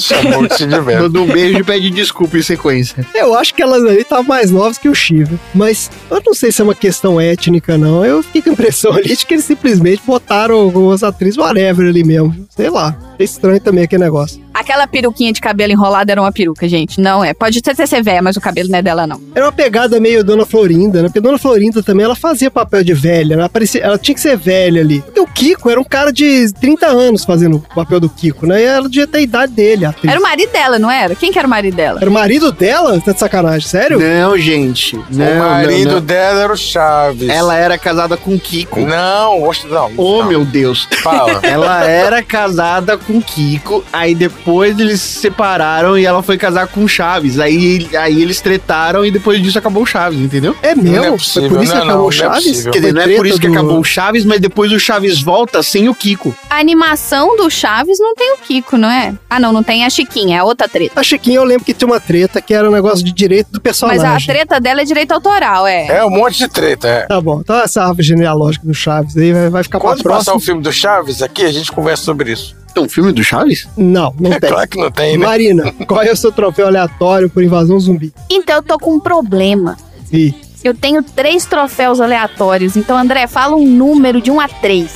Chamou de de velho. Manda um beijo e pede desculpa em sequência. Eu acho que elas ali estavam mais novas que o Shiva. Mas eu não sei se é uma questão étnica, não. Eu fiquei com a impressão ali de que eles simplesmente botaram algumas atrizes whatever ali mesmo. Sei lá. É estranho também aquele negócio. Aquela peruquinha de cabelo enrolado era uma peruca, gente. Não é. Pode até ser velha, mas o cabelo não é dela, não. Era uma pegada meio Dona Florinda, né? Porque Dona Florinda também, ela fazia papel de velha, né? Ela, parecia, ela tinha que ser velha ali. E o Kiko era um cara de 30 anos fazendo o papel do Kiko, né? E ela devia ter a idade dele, a atriz. Era o marido dela, não era? Quem que era o marido dela? Era o marido dela? Tá de sacanagem, sério? Não, gente. Não, o marido não, não. dela era o Chaves. Ela era casada com Kiko. Não, não. Oh, não. meu Deus. Fala. Ela era casada com Kiko, aí depois eles se separaram e ela foi casar com Chaves. Aí, aí eles tretaram e depois disso acabou o Chaves, entendeu? É Não mesmo? é possível, Foi por isso não, que acabou não, o não é Chaves? possível. Quer dizer, não é por isso que do- acabou o Chaves, mas depois o Chaves volta sem o Kiko. A animação do Chaves não tem o Kiko, não é? Ah, não, não tem a Chiquinha, é outra treta. A Chiquinha, eu lembro que tinha uma treta que era um negócio de direito do personagem. Mas a treta dela é direito autoral, é. É um monte de treta, é. Tá bom, então essa árvore genealógica do Chaves aí vai, vai ficar Quando pra passar próxima. o filme do Chaves aqui, a gente conversa sobre isso. Tem um filme do Chaves? Não, não É tem. claro que não tem, né? Marina, qual é o seu troféu aleatório por invasão zumbi? Então eu tô com um problema. Ih, Eu tenho três troféus aleatórios. Então, André, fala um número de um a três.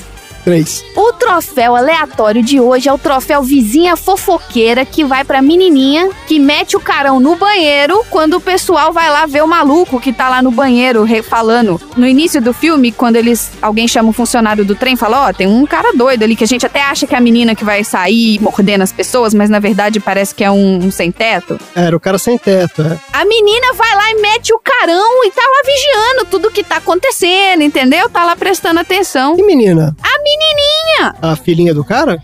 Três. O troféu aleatório de hoje é o troféu vizinha fofoqueira que vai pra menininha que mete o carão no banheiro quando o pessoal vai lá ver o maluco que tá lá no banheiro falando. No início do filme, quando eles alguém chama o funcionário do trem e fala: Ó, tem um cara doido ali que a gente até acha que é a menina que vai sair mordendo as pessoas, mas na verdade parece que é um, um sem teto. Era o cara sem teto, é. A menina vai lá e mete o carão e tá lá vigiando tudo que tá acontecendo, entendeu? Tá lá prestando atenção. E menina? A menininha! A filhinha do cara?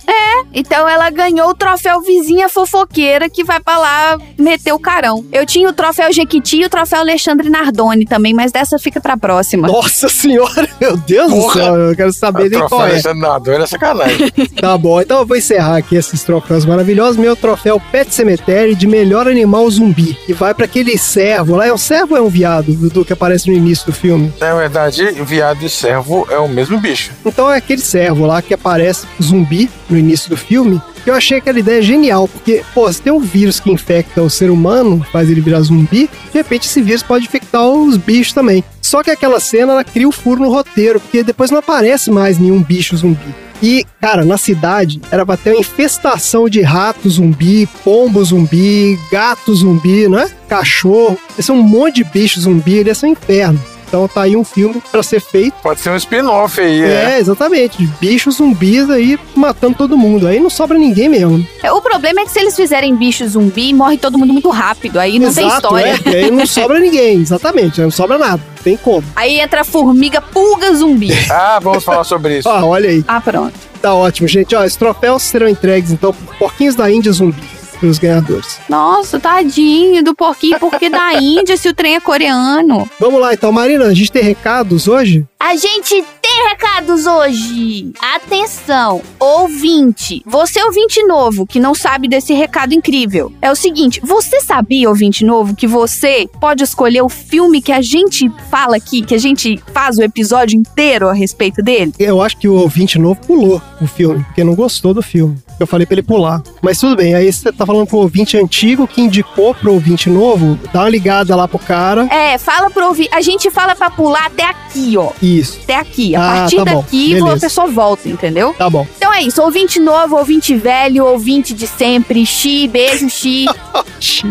Então ela ganhou o troféu vizinha fofoqueira que vai pra lá meter o carão. Eu tinha o troféu Jequiti e o troféu Alexandre Nardoni também, mas dessa fica pra próxima. Nossa senhora, meu Deus do Porra. céu, eu quero saber nem qual é. Nada, era sacanagem. Tá bom, então eu vou encerrar aqui esses troféus maravilhosos. Meu troféu Pet Cemetery de melhor animal zumbi. E vai pra aquele servo lá. É um servo ou é um viado, Dudu, que aparece no início do filme? Na verdade, viado e servo é o mesmo bicho. Então é aquele servo lá que aparece zumbi no início do filme. Eu achei aquela ideia genial, porque, pô, se tem um vírus que infecta o ser humano, faz ele virar zumbi, de repente esse vírus pode infectar os bichos também. Só que aquela cena, ela cria o furo no roteiro, porque depois não aparece mais nenhum bicho zumbi. E, cara, na cidade era pra ter uma infestação de rato zumbi, pombo zumbi, gato zumbi, né? Cachorro. Ia ser um monte de bicho zumbi, ia ser um inferno. Então tá aí um filme pra ser feito. Pode ser um spin-off aí, é. É, exatamente. Bichos zumbis aí matando todo mundo. Aí não sobra ninguém mesmo. O problema é que se eles fizerem bicho zumbi, morre todo mundo muito rápido. Aí não tem Exato, história. é, aí não sobra ninguém, exatamente. Não sobra nada. Não tem como. Aí entra formiga pulga zumbi. Ah, vamos falar sobre isso. Ó, olha aí. Ah, pronto. Tá ótimo, gente. Ó, esses troféus serão entregues, então, por Porquinhos da Índia Zumbi, pros ganhadores. Nossa, tadinho do porquinho, porque da Índia se o trem é coreano. Vamos lá, então, Marina, a gente tem recados hoje? A gente tem recados hoje. Atenção, ouvinte. Você ouvinte novo que não sabe desse recado incrível. É o seguinte, você sabia, ouvinte novo, que você pode escolher o filme que a gente fala aqui, que a gente faz o episódio inteiro a respeito dele? Eu acho que o ouvinte novo pulou o filme, porque não gostou do filme. Eu falei pra ele pular. Mas tudo bem, aí você tá falando pro ouvinte antigo que indicou pro ouvinte novo, dá uma ligada lá pro cara. É, fala pro ouvinte. A gente fala pra pular até aqui, ó. Isso, Até aqui. A Ah, partir tá bom. daqui, Beleza. a pessoa volta, entendeu? tá bom. Então é isso, ouvinte novo, ouvinte velho, ouvinte de sempre, xi, beijo, xi.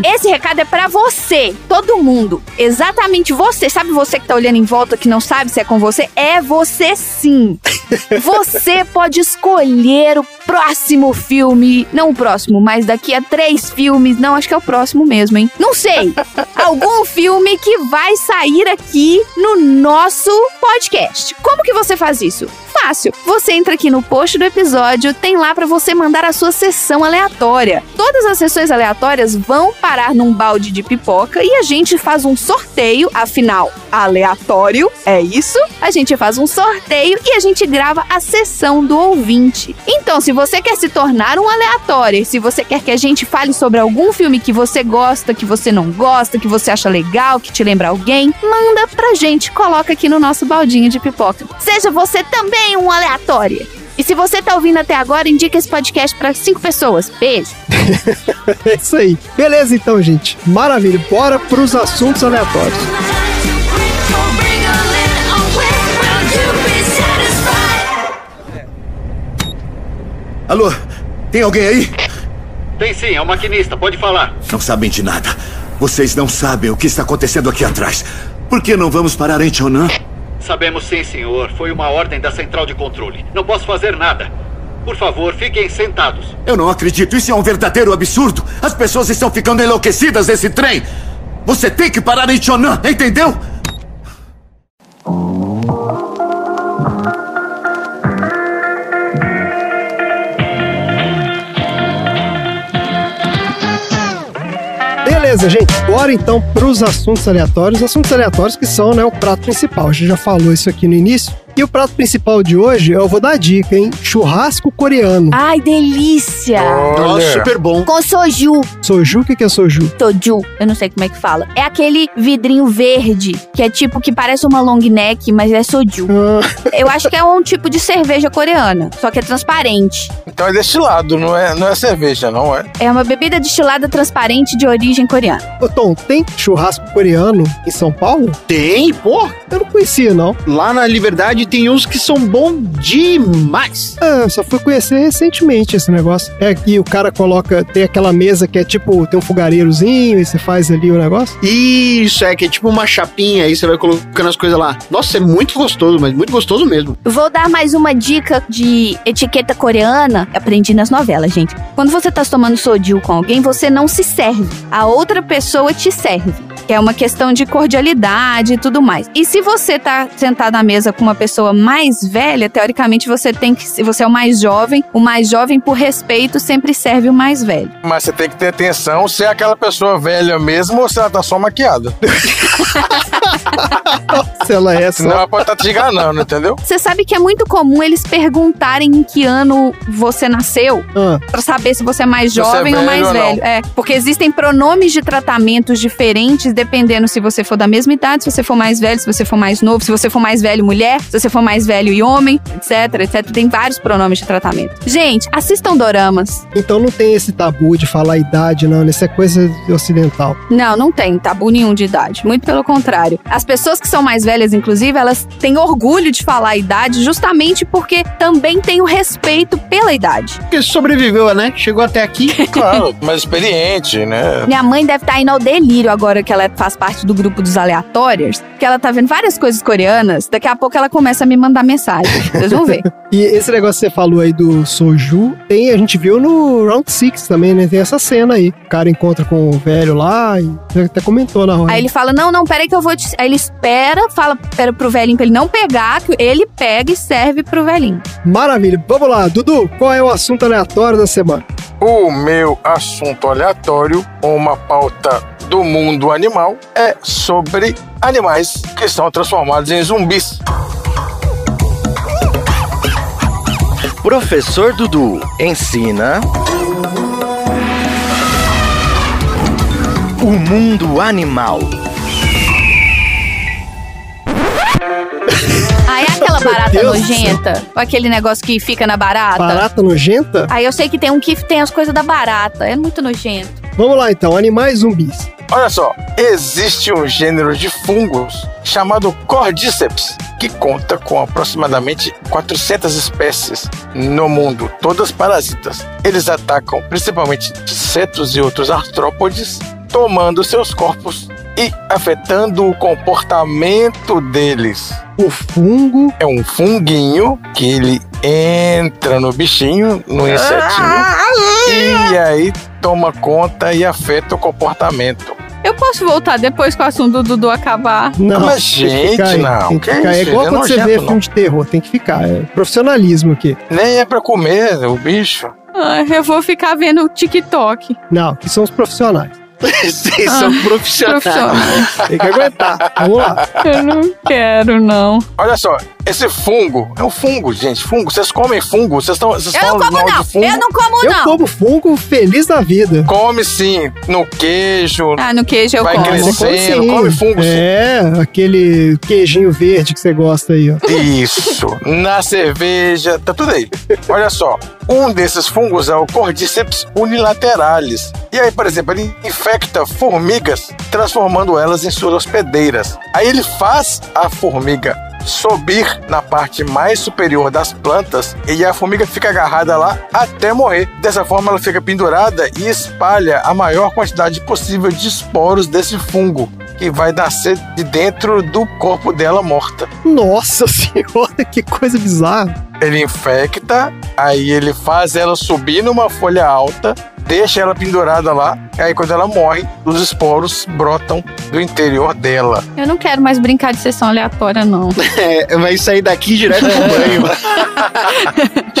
Esse recado é pra você, todo mundo. Exatamente você. Sabe você que tá olhando em volta que não sabe se é com você? É você sim. Você pode escolher o próximo filme. Não o próximo, mas daqui a três filmes. Não, acho que é o próximo mesmo, hein? Não sei. Algum filme que vai sair aqui no nosso podcast. Como que você faz isso? Fácil. Você entra aqui no post do episódio, tem lá pra você mandar a sua sessão aleatória. Todas as sessões aleatórias vão parar num balde de pipoca e a gente faz um sorteio, afinal, aleatório, é isso? A gente faz um sorteio e a gente grava a sessão do ouvinte. Então, se você quer se tornar um aleatório, se você quer que a gente fale sobre algum filme que você gosta, que você não gosta, que você acha legal, que te lembra alguém, manda pra gente, coloca aqui no nosso baldinho de pipoca. Seja você também um aleatório. E se você tá ouvindo até agora, indica esse podcast pra cinco pessoas. Beijo. É isso aí. Beleza, então, gente. Maravilha. Bora pros assuntos aleatórios. Alô? Tem alguém aí? Tem sim, é o maquinista, pode falar. Não sabem de nada. Vocês não sabem o que está acontecendo aqui atrás. Por que não vamos parar em Chonan? Sabemos sim, senhor. Foi uma ordem da central de controle. Não posso fazer nada. Por favor, fiquem sentados. Eu não acredito. Isso é um verdadeiro absurdo. As pessoas estão ficando enlouquecidas nesse trem. Você tem que parar em Chonan, entendeu? Beleza, gente. Bora então pros assuntos aleatórios. Assuntos aleatórios que são né, o prato principal. A gente já falou isso aqui no início. E o prato principal de hoje, eu vou dar a dica, hein? Churrasco coreano. Ai, delícia! Nossa, super bom. Com soju. Soju, o que que é soju? Soju, eu não sei como é que fala. É aquele vidrinho verde, que é tipo, que parece uma long neck, mas é soju. Ah, Eu acho que é um tipo de cerveja coreana, só que é transparente. Então é destilado, não é, não é cerveja, não é? É uma bebida destilada transparente de origem coreana. Ô Tom, tem churrasco coreano em São Paulo? Tem, pô. Eu não conhecia, não. Lá na Liberdade tem uns que são bons demais. Ah, só fui conhecer recentemente esse negócio. É que o cara coloca, tem aquela mesa que é tipo, tem um fogareirozinho e você faz ali o negócio. Isso, é que é tipo uma chapinha, aí você vai colocando as coisas lá. Nossa, é muito gostoso, mas muito gostoso mesmo. Vou dar mais uma dica de etiqueta coreana. Aprendi nas novelas, gente. Quando você tá tomando soju com alguém, você não se serve. A outra pessoa te serve. Que é uma questão de cordialidade e tudo mais. E se você tá sentado à mesa com uma pessoa mais velha, teoricamente você tem que. Se você é o mais jovem, o mais jovem, por respeito, sempre serve o mais velho. Mas você tem que ter atenção se é aquela pessoa velha mesmo ou se ela tá só maquiada. Se ela é Senão só. ela pode estar te enganando, entendeu? Você sabe que é muito comum eles perguntarem em que ano você nasceu Ah, Pra saber se você é mais é jovem ou velho mais ou velho. É, porque existem pronomes de tratamentos diferentes dependendo se você for da mesma idade, se você for mais velho, se você for mais novo, se você for mais velho mulher, se você for mais velho e homem, etc, etc. Tem vários pronomes de tratamento. Gente, assistam doramas. então não tem esse tabu de falar idade, não. Isso é coisa ocidental. Não, não tem tabu nenhum de idade. Muito pelo contrário. As pessoas que são mais velhas, inclusive, elas têm orgulho de falar a idade justamente porque também tem o respeito pela idade. Porque sobreviveu, né? Chegou até aqui. Claro, mais experiente, né? Minha mãe deve estar indo ao delírio agora que ela faz parte do grupo dos aleatórios, porque ela tá vendo várias coisas coreanas. Daqui a pouco ela começa a me mandar mensagem. Vocês vão ver. E esse negócio que você falou aí do soju, tem, a gente viu no Round Six também, né? Tem essa cena aí. O cara encontra com o velho lá e até comentou na hora. Aí ele fala: Não, não, peraí que eu vou te. Aí ele espera, fala espera pro velhinho pra ele não pegar, que ele pega e serve pro velhinho. Maravilha. Vamos lá, Dudu, qual é o assunto aleatório da semana? O meu assunto aleatório, uma pauta do mundo animal, é sobre animais que são transformados em zumbis. Professor Dudu ensina. O mundo animal. Aí é aquela barata Deus nojenta, ou aquele negócio que fica na barata. Barata nojenta? Aí eu sei que tem um que tem as coisas da barata. É muito nojento. Vamos lá então, animais zumbis. Olha só, existe um gênero de fungos chamado Cordyceps, que conta com aproximadamente 400 espécies no mundo, todas parasitas. Eles atacam principalmente insetos e outros artrópodes, tomando seus corpos e afetando o comportamento deles. O fungo. É um funguinho que ele entra no bichinho, no insetinho, e aí toma conta e afeta o comportamento. Eu posso voltar depois que o assunto do Dudu acabar. Não, Mas, ficar gente, aí, não, Tem que ficar. É igual é quando você vê não. filme de terror, tem que ficar. É profissionalismo aqui. Nem é pra comer o bicho. Ai, eu vou ficar vendo TikTok. Não, que são os profissionais. Vocês são profissionais. Profissionais. Tem que aguentar. Vamos lá. Eu não quero, não. Olha só, esse fungo é um fungo, gente. Fungo, vocês comem fungo? Vocês estão vocês Eu não como, mal não. de fungo? Eu não como, Eu não. como fungo feliz da vida. Come sim, no queijo. Ah, no queijo eu Vai como. Crescendo, come fungo, sim. É, aquele queijinho verde que você gosta aí, ó. Isso, na cerveja, tá tudo aí. Olha só, um desses fungos é o Cordyceps unilateralis. E aí, por exemplo, ele infecta formigas, transformando elas em suas hospedeiras. Aí ele faz a formiga subir na parte mais superior das plantas e a formiga fica agarrada lá até morrer. Dessa forma, ela fica pendurada e espalha a maior quantidade possível de esporos desse fungo que vai nascer de dentro do corpo dela morta. Nossa senhora, que coisa bizarra. Ele infecta, aí ele faz ela subir numa folha alta, deixa ela pendurada lá, e aí quando ela morre, os esporos brotam do interior dela. Eu não quero mais brincar de sessão aleatória, não. É, vai sair daqui direto pro banho.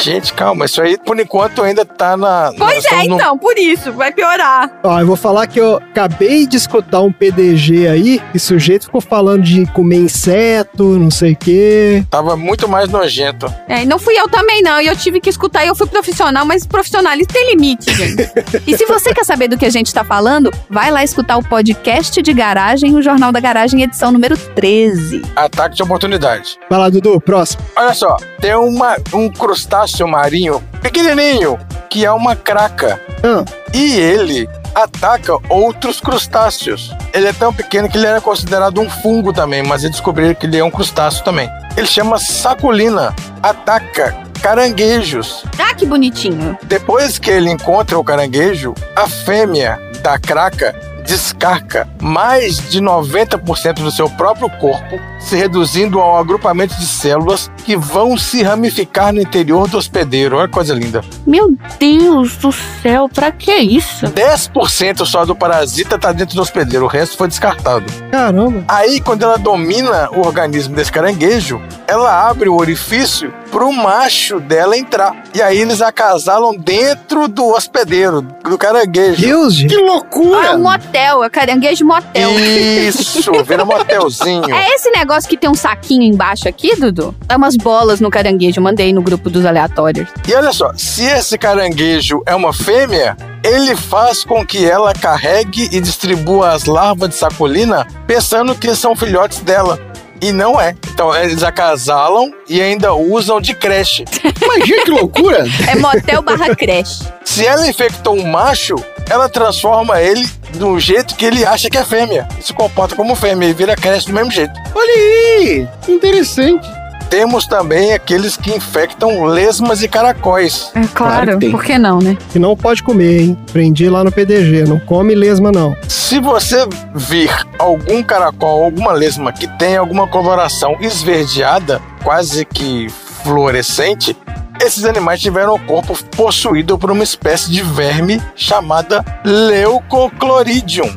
Gente, calma, isso aí por enquanto ainda tá na. Pois é, estamos no- então, por isso, vai piorar. Ó, eu vou falar que eu acabei de escutar um PDG aí, e o sujeito ficou falando de comer inseto, não sei o quê. Tava muito mais nojento. É, e não fui eu também, não. E eu tive que escutar e eu fui profissional, mas profissionalismo tem limite, gente. e se você quer saber do que a gente tá falando, vai lá escutar o podcast de garagem, o Jornal da Garagem, edição número 13. Ataque de oportunidade. Vai lá, Dudu, próximo. Olha só, tem uma, um crustáceo marinho pequenininho que é uma craca. Ah. E ele ataca outros crustáceos. Ele é tão pequeno que ele era considerado um fungo também, mas eles descobriram que ele é um crustáceo também. Ele chama saculina. Ataca caranguejos. Ah, que bonitinho. Depois que ele encontra o caranguejo, a fêmea da craca descarca mais de 90% do seu próprio corpo, se reduzindo a um agrupamento de células que vão se ramificar no interior do hospedeiro. Olha que coisa linda. Meu Deus do céu, pra que isso? 10% só do parasita tá dentro do hospedeiro, o resto foi descartado. Caramba. Aí, quando ela domina o organismo desse caranguejo, ela abre o orifício pro macho dela entrar. E aí eles acasalam dentro do hospedeiro, do caranguejo. Deus. Que loucura! Ah, um motel, é caranguejo motel. Isso, vira motelzinho. É esse negócio que tem um saquinho embaixo aqui, Dudu? É umas bolas no caranguejo, mandei no grupo dos aleatórios. E olha só, se esse caranguejo é uma fêmea, ele faz com que ela carregue e distribua as larvas de sacolina pensando que são filhotes dela. E não é. Então eles acasalam e ainda usam de creche. Imagina que loucura! É motel barra creche. Se ela infectou um macho, ela transforma ele do jeito que ele acha que é fêmea. Se comporta como fêmea e vira creche do mesmo jeito. Olha aí! Interessante. Temos também aqueles que infectam lesmas e caracóis. É Claro claro, que por que não, né? Que não pode comer, hein? Aprendi lá no PDG. Não come lesma, não. Se você vir algum caracol, alguma lesma que tem alguma coloração esverdeada, quase que fluorescente, esses animais tiveram o corpo possuído por uma espécie de verme chamada Leucocloridium.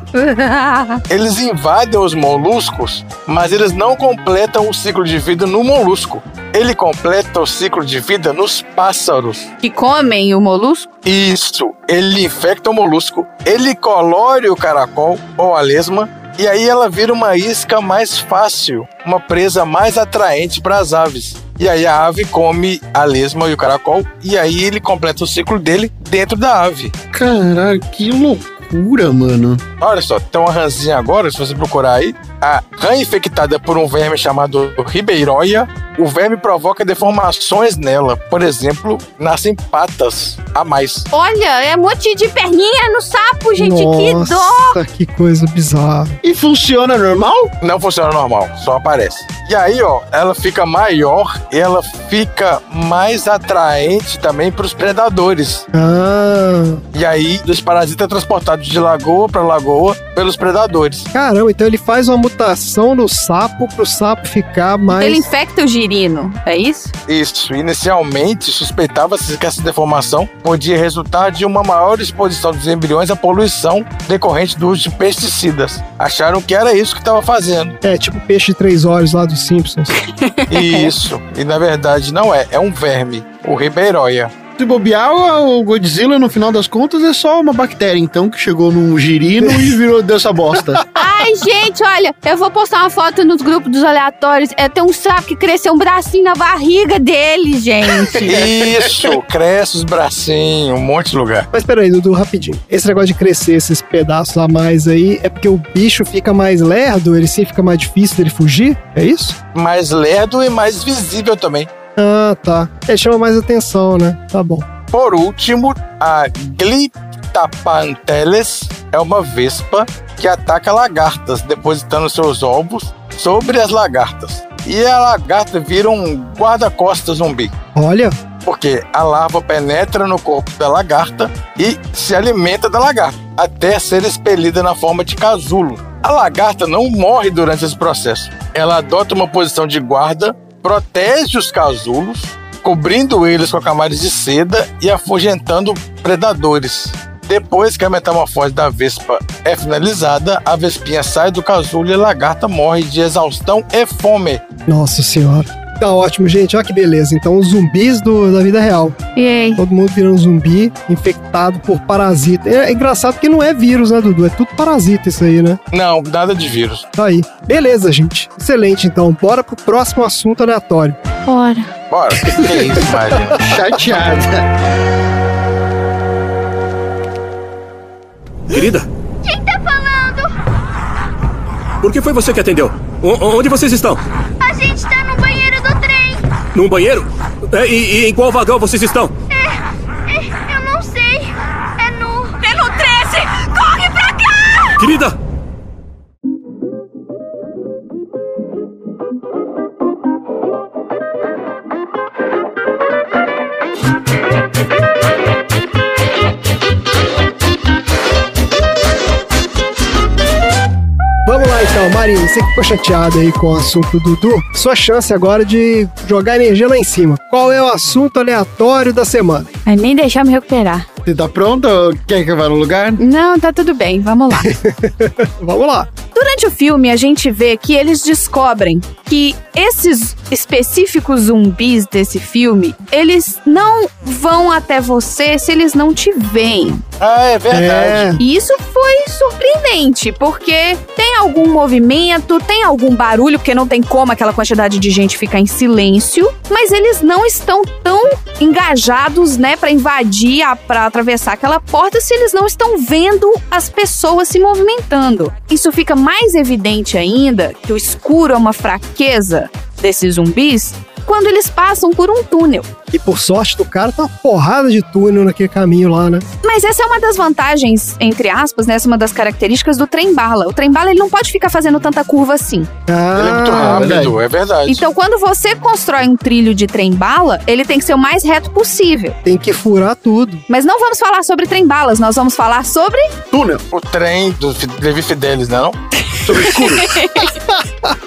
Eles invadem os moluscos, mas eles não completam o ciclo de vida no molusco. Ele completa o ciclo de vida nos pássaros. que comem o molusco? Isso, ele infecta o molusco, ele colore o caracol ou a lesma, e aí ela vira uma isca mais fácil, uma presa mais atraente para as aves. E aí a ave come a lesma e o caracol, e aí ele completa o ciclo dele dentro da ave. Caralho, que loucura, mano. Olha só, tem uma rãzinha agora, se você procurar aí. A rã infectada por um verme chamado Ribeiroia, o verme provoca deformações nela. Por exemplo, nascem patas a mais. Olha, é um monte de perninha no sapo, gente, que dó! Nossa, que coisa bizarra. E funciona normal? Não funciona normal, só aparece. E aí, ó, ela fica maior, ela fica mais atraente também para os predadores. Ah, E aí, os parasitas transportados de lagoa para lagoa pelos predadores. caramba, então ele faz uma mutação no sapo pro sapo ficar mais. Ele infecta o girino, é isso? Isso, inicialmente suspeitava-se que essa deformação podia resultar de uma maior exposição dos embriões à poluição decorrente do uso de pesticidas. Acharam que era isso que estava fazendo. É, tipo peixe de três olhos lá dos Simpsons. Isso, e na verdade não é, é um verme, o Ribeiroia. Se bobear, o Godzilla, no final das contas, é só uma bactéria, então, que chegou num girino e virou dessa bosta. Ai, gente, olha, eu vou postar uma foto nos grupos dos aleatórios. É, tem um sapo que cresceu um bracinho na barriga dele, gente. Isso, cresce os bracinhos, um monte de lugar. Mas peraí, Dudu, rapidinho. Esse negócio de crescer esses pedaços a mais aí é porque o bicho fica mais lerdo, ele sim fica mais difícil dele fugir? É isso? Mais lerdo e mais visível também. Ah, tá. Ele chama mais atenção, né? Tá bom. Por último, a Gliptapanteles é uma vespa que ataca lagartas, depositando seus ovos sobre as lagartas. e a lagarta vira um guarda-costas zumbi. Olha, Porque a larva penetra no corpo da lagarta e se alimenta da lagarta, até ser expelida na forma de casulo. A lagarta não morre durante esse processo. Ela adota uma posição de guarda, protege os casulos, cobrindo eles com camadas de seda e afugentando predadores. Depois que a metamorfose da vespa é finalizada, a vespinha sai do casulo e a lagarta morre de exaustão e fome. nossa senhora. Tá ótimo, gente. Olha que beleza. Então, os zumbis do- da vida real. E aí? Todo mundo virando zumbi, infectado por parasita. É, é engraçado que não é vírus, né, Dudu? É tudo parasita isso aí, né? Não, nada de vírus. Tá aí. Beleza, gente. Excelente, então. Bora pro próximo assunto aleatório. Bora. Bora. que é isso? Chateada. Querida, Quem tá falando? por que foi você que atendeu? O- onde vocês estão? A gente tá no. Num banheiro? É, e, e em qual vagão vocês estão? É, é, eu não sei. É no. É no 13! Corre pra cá! Querida! Então, Marinho, você que ficou chateado aí com o assunto do Dudu, sua chance agora de jogar energia lá em cima. Qual é o assunto aleatório da semana? Vai nem deixar me recuperar. Você tá pronta ou quer que eu vá no lugar? Não, tá tudo bem, vamos lá. Vamos lá. Durante o filme, a gente vê que eles descobrem que esses específicos zumbis desse filme, eles não vão até você se eles não te veem. Ah, é verdade. E isso foi surpreendente, porque tem algum movimento, tem algum barulho, porque não tem como aquela quantidade de gente ficar em silêncio, mas eles não estão tão engajados, né, pra invadir, a- pra atravessar aquela porta se eles não estão vendo as pessoas se movimentando. Isso fica mais evidente ainda que o escuro é uma fraqueza desses zumbis quando eles passam por um túnel. E por sorte do cara, tá uma porrada de túnel naquele caminho lá, né? Mas essa é uma das vantagens, entre aspas, né? Essa é uma das características do trem-bala. O trem-bala ele não pode ficar fazendo tanta curva assim. Ah, Ele é muito rápido, é verdade. Então, quando você constrói um trilho de trem-bala, ele tem que ser o mais reto possível. Tem que furar tudo. Mas não vamos falar sobre trem-balas, nós vamos falar sobre. Túnel. O trem do Levi Fidelis, não? Sobre escuro.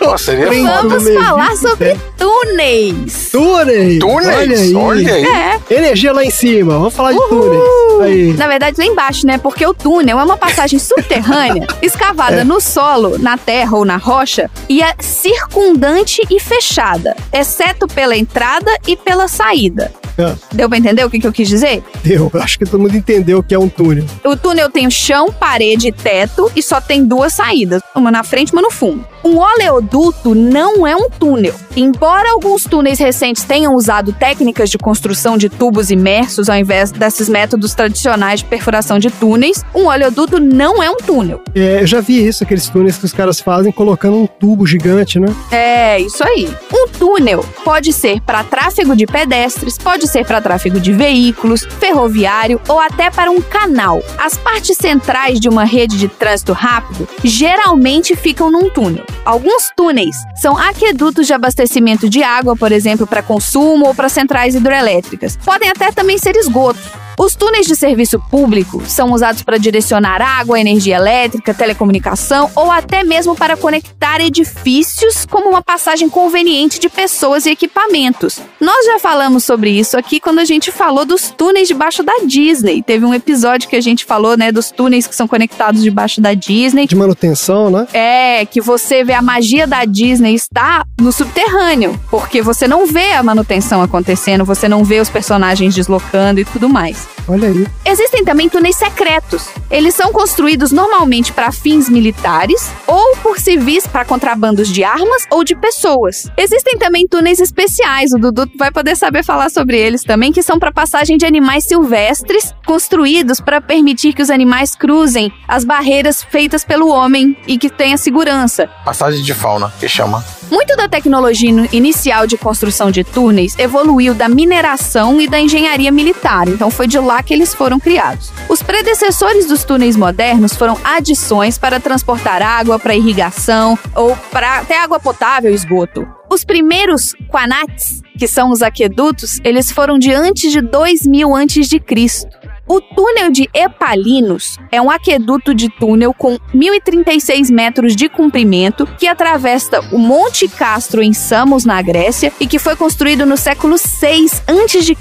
Nossa, seria. Vamos Levi falar sobre túneis. Túneis! Túneis? Olha aí. Olha aí. É. Energia lá em cima. Vamos falar de túneis. Aí. Na verdade, lá embaixo, né? Porque o túnel é uma passagem subterrânea, escavada no solo, na terra ou na rocha, e é circundante e fechada, exceto pela entrada e pela saída. Ah, Deu pra entender o que, que eu quis dizer? Deu. Acho que todo mundo entendeu o que é um túnel. O túnel tem chão, parede e teto e só tem duas saídas, uma na frente e uma no fundo. Um oleoduto não é um túnel. Embora alguns túneis recentes tenham usado técnicas de construção de tubos imersos ao invés desses métodos tradicionais de perfuração de túneis, um oleoduto não é um túnel. É, eu já vi isso, aqueles túneis que os caras fazem colocando um tubo gigante, né? É, isso aí. Um túnel pode ser para tráfego de pedestres, pode ser para tráfego de veículos, ferroviário ou até para um canal. As partes centrais de uma rede de trânsito rápido geralmente ficam num túnel. Alguns túneis são aquedutos de abastecimento de água, por exemplo, para consumo ou para centrais hidrelétricas. Podem até também ser esgotos. Os túneis de serviço público são usados para direcionar água, energia elétrica, telecomunicação ou até mesmo para conectar edifícios como uma passagem conveniente de pessoas e equipamentos. Nós já falamos sobre isso aqui quando a gente falou dos túneis debaixo da Disney. Teve um episódio que a gente falou, né, dos túneis que são conectados debaixo da Disney. De manutenção, né? É, que você vê a magia da Disney está no subterrâneo, porque você não vê a manutenção acontecendo, você não vê os personagens deslocando e tudo mais. Olha aí. Existem também túneis secretos. Eles são construídos normalmente para fins militares ou por civis para contrabandos de armas ou de pessoas. Existem também túneis especiais, o Dudu vai poder saber falar sobre eles também, que são para passagem de animais silvestres, construídos para permitir que os animais cruzem as barreiras feitas pelo homem e que tenha segurança. Passagem de fauna, que chama. Muito da tecnologia inicial de construção de túneis evoluiu da mineração e da engenharia militar. Então foi de lá que eles foram criados. Os predecessores dos túneis modernos foram adições para transportar água para irrigação ou para até água potável e esgoto. Os primeiros Quanats, que são os aquedutos, eles foram de antes de 2000 antes de Cristo. O túnel de Epalinos é um aqueduto de túnel com 1.036 metros de comprimento que atravessa o Monte Castro em Samos, na Grécia, e que foi construído no século 6 a.C.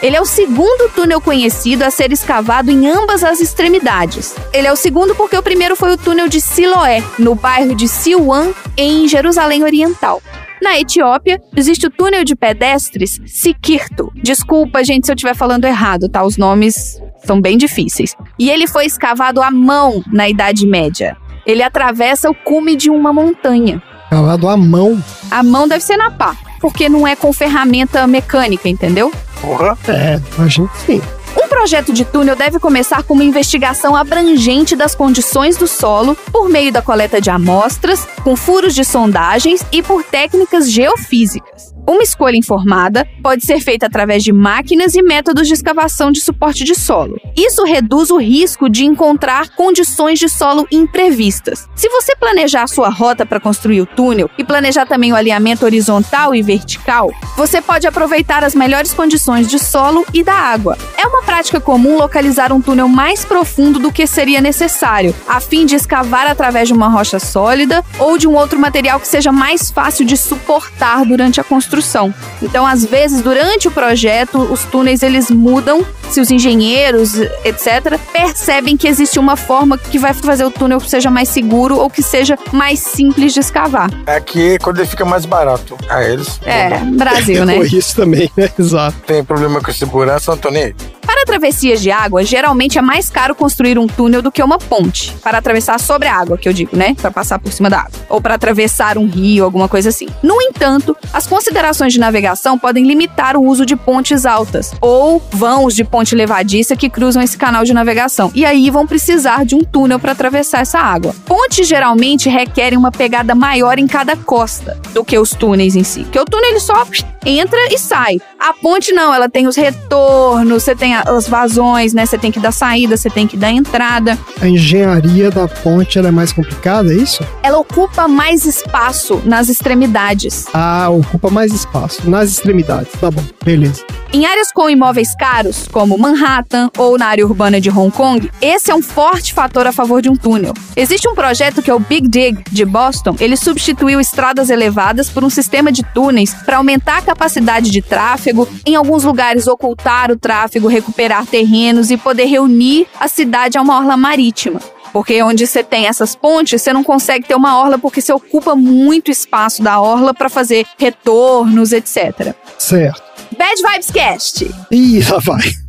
Ele é o segundo túnel conhecido a ser escavado em ambas as extremidades. Ele é o segundo porque o primeiro foi o túnel de Siloé, no bairro de Silwan, em Jerusalém Oriental. Na Etiópia, existe o túnel de pedestres Sikirto. Desculpa, gente, se eu estiver falando errado, tá? Os nomes são bem difíceis. E ele foi escavado à mão na Idade Média. Ele atravessa o cume de uma montanha. Escavado à mão? A mão deve ser na pá, porque não é com ferramenta mecânica, entendeu? Porra. É, a gente sim. Um projeto de túnel deve começar com uma investigação abrangente das condições do solo por meio da coleta de amostras, com furos de sondagens e por técnicas geofísicas. Uma escolha informada pode ser feita através de máquinas e métodos de escavação de suporte de solo. Isso reduz o risco de encontrar condições de solo imprevistas. Se você planejar a sua rota para construir o túnel e planejar também o alinhamento horizontal e vertical, você pode aproveitar as melhores condições de solo e da água. É uma prática comum localizar um túnel mais profundo do que seria necessário, a fim de escavar através de uma rocha sólida ou de um outro material que seja mais fácil de suportar durante a construção construção. Então, às vezes, durante o projeto, os túneis eles mudam se os engenheiros, etc., percebem que existe uma forma que vai fazer o túnel seja mais seguro ou que seja mais simples de escavar. Aqui, quando ele fica mais barato. A eles. É, Brasil, né? Isso também, né? Exato. Tem problema com segurança, Antônio? Para travessias de água, geralmente é mais caro construir um túnel do que uma ponte. Para atravessar sobre a água, que eu digo, né? Para passar por cima da água. Ou para atravessar um rio, alguma coisa assim. No entanto, as considerações de navegação podem limitar o uso de pontes altas ou vãos de ponte levadiça que cruzam esse canal de navegação. E aí vão precisar de um túnel para atravessar essa água. Pontes geralmente requerem uma pegada maior em cada costa do que os túneis em si. Porque o túnel ele só entra e sai. A ponte não, ela tem os retornos, você tem as vazões, né? Você tem que dar saída, você tem que dar entrada. A engenharia da ponte é mais complicada, é isso? Ela ocupa mais espaço nas extremidades. Ah, ocupa mais espaço nas extremidades. Tá bom, beleza. Em áreas com imóveis caros, como Manhattan ou na área urbana de Hong Kong, esse é um forte fator a favor de um túnel. Existe um projeto que é o Big Dig de Boston. Ele substituiu estradas elevadas por um sistema de túneis para aumentar a capacidade de tráfego, em alguns lugares ocultar o tráfego, recuperar terrenos e poder reunir a cidade a uma orla marítima. Porque onde você tem essas pontes, você não consegue ter uma orla porque você ocupa muito espaço da orla para fazer retornos, etc. Certo. Bad Vibes Cast. Ih, lá vai.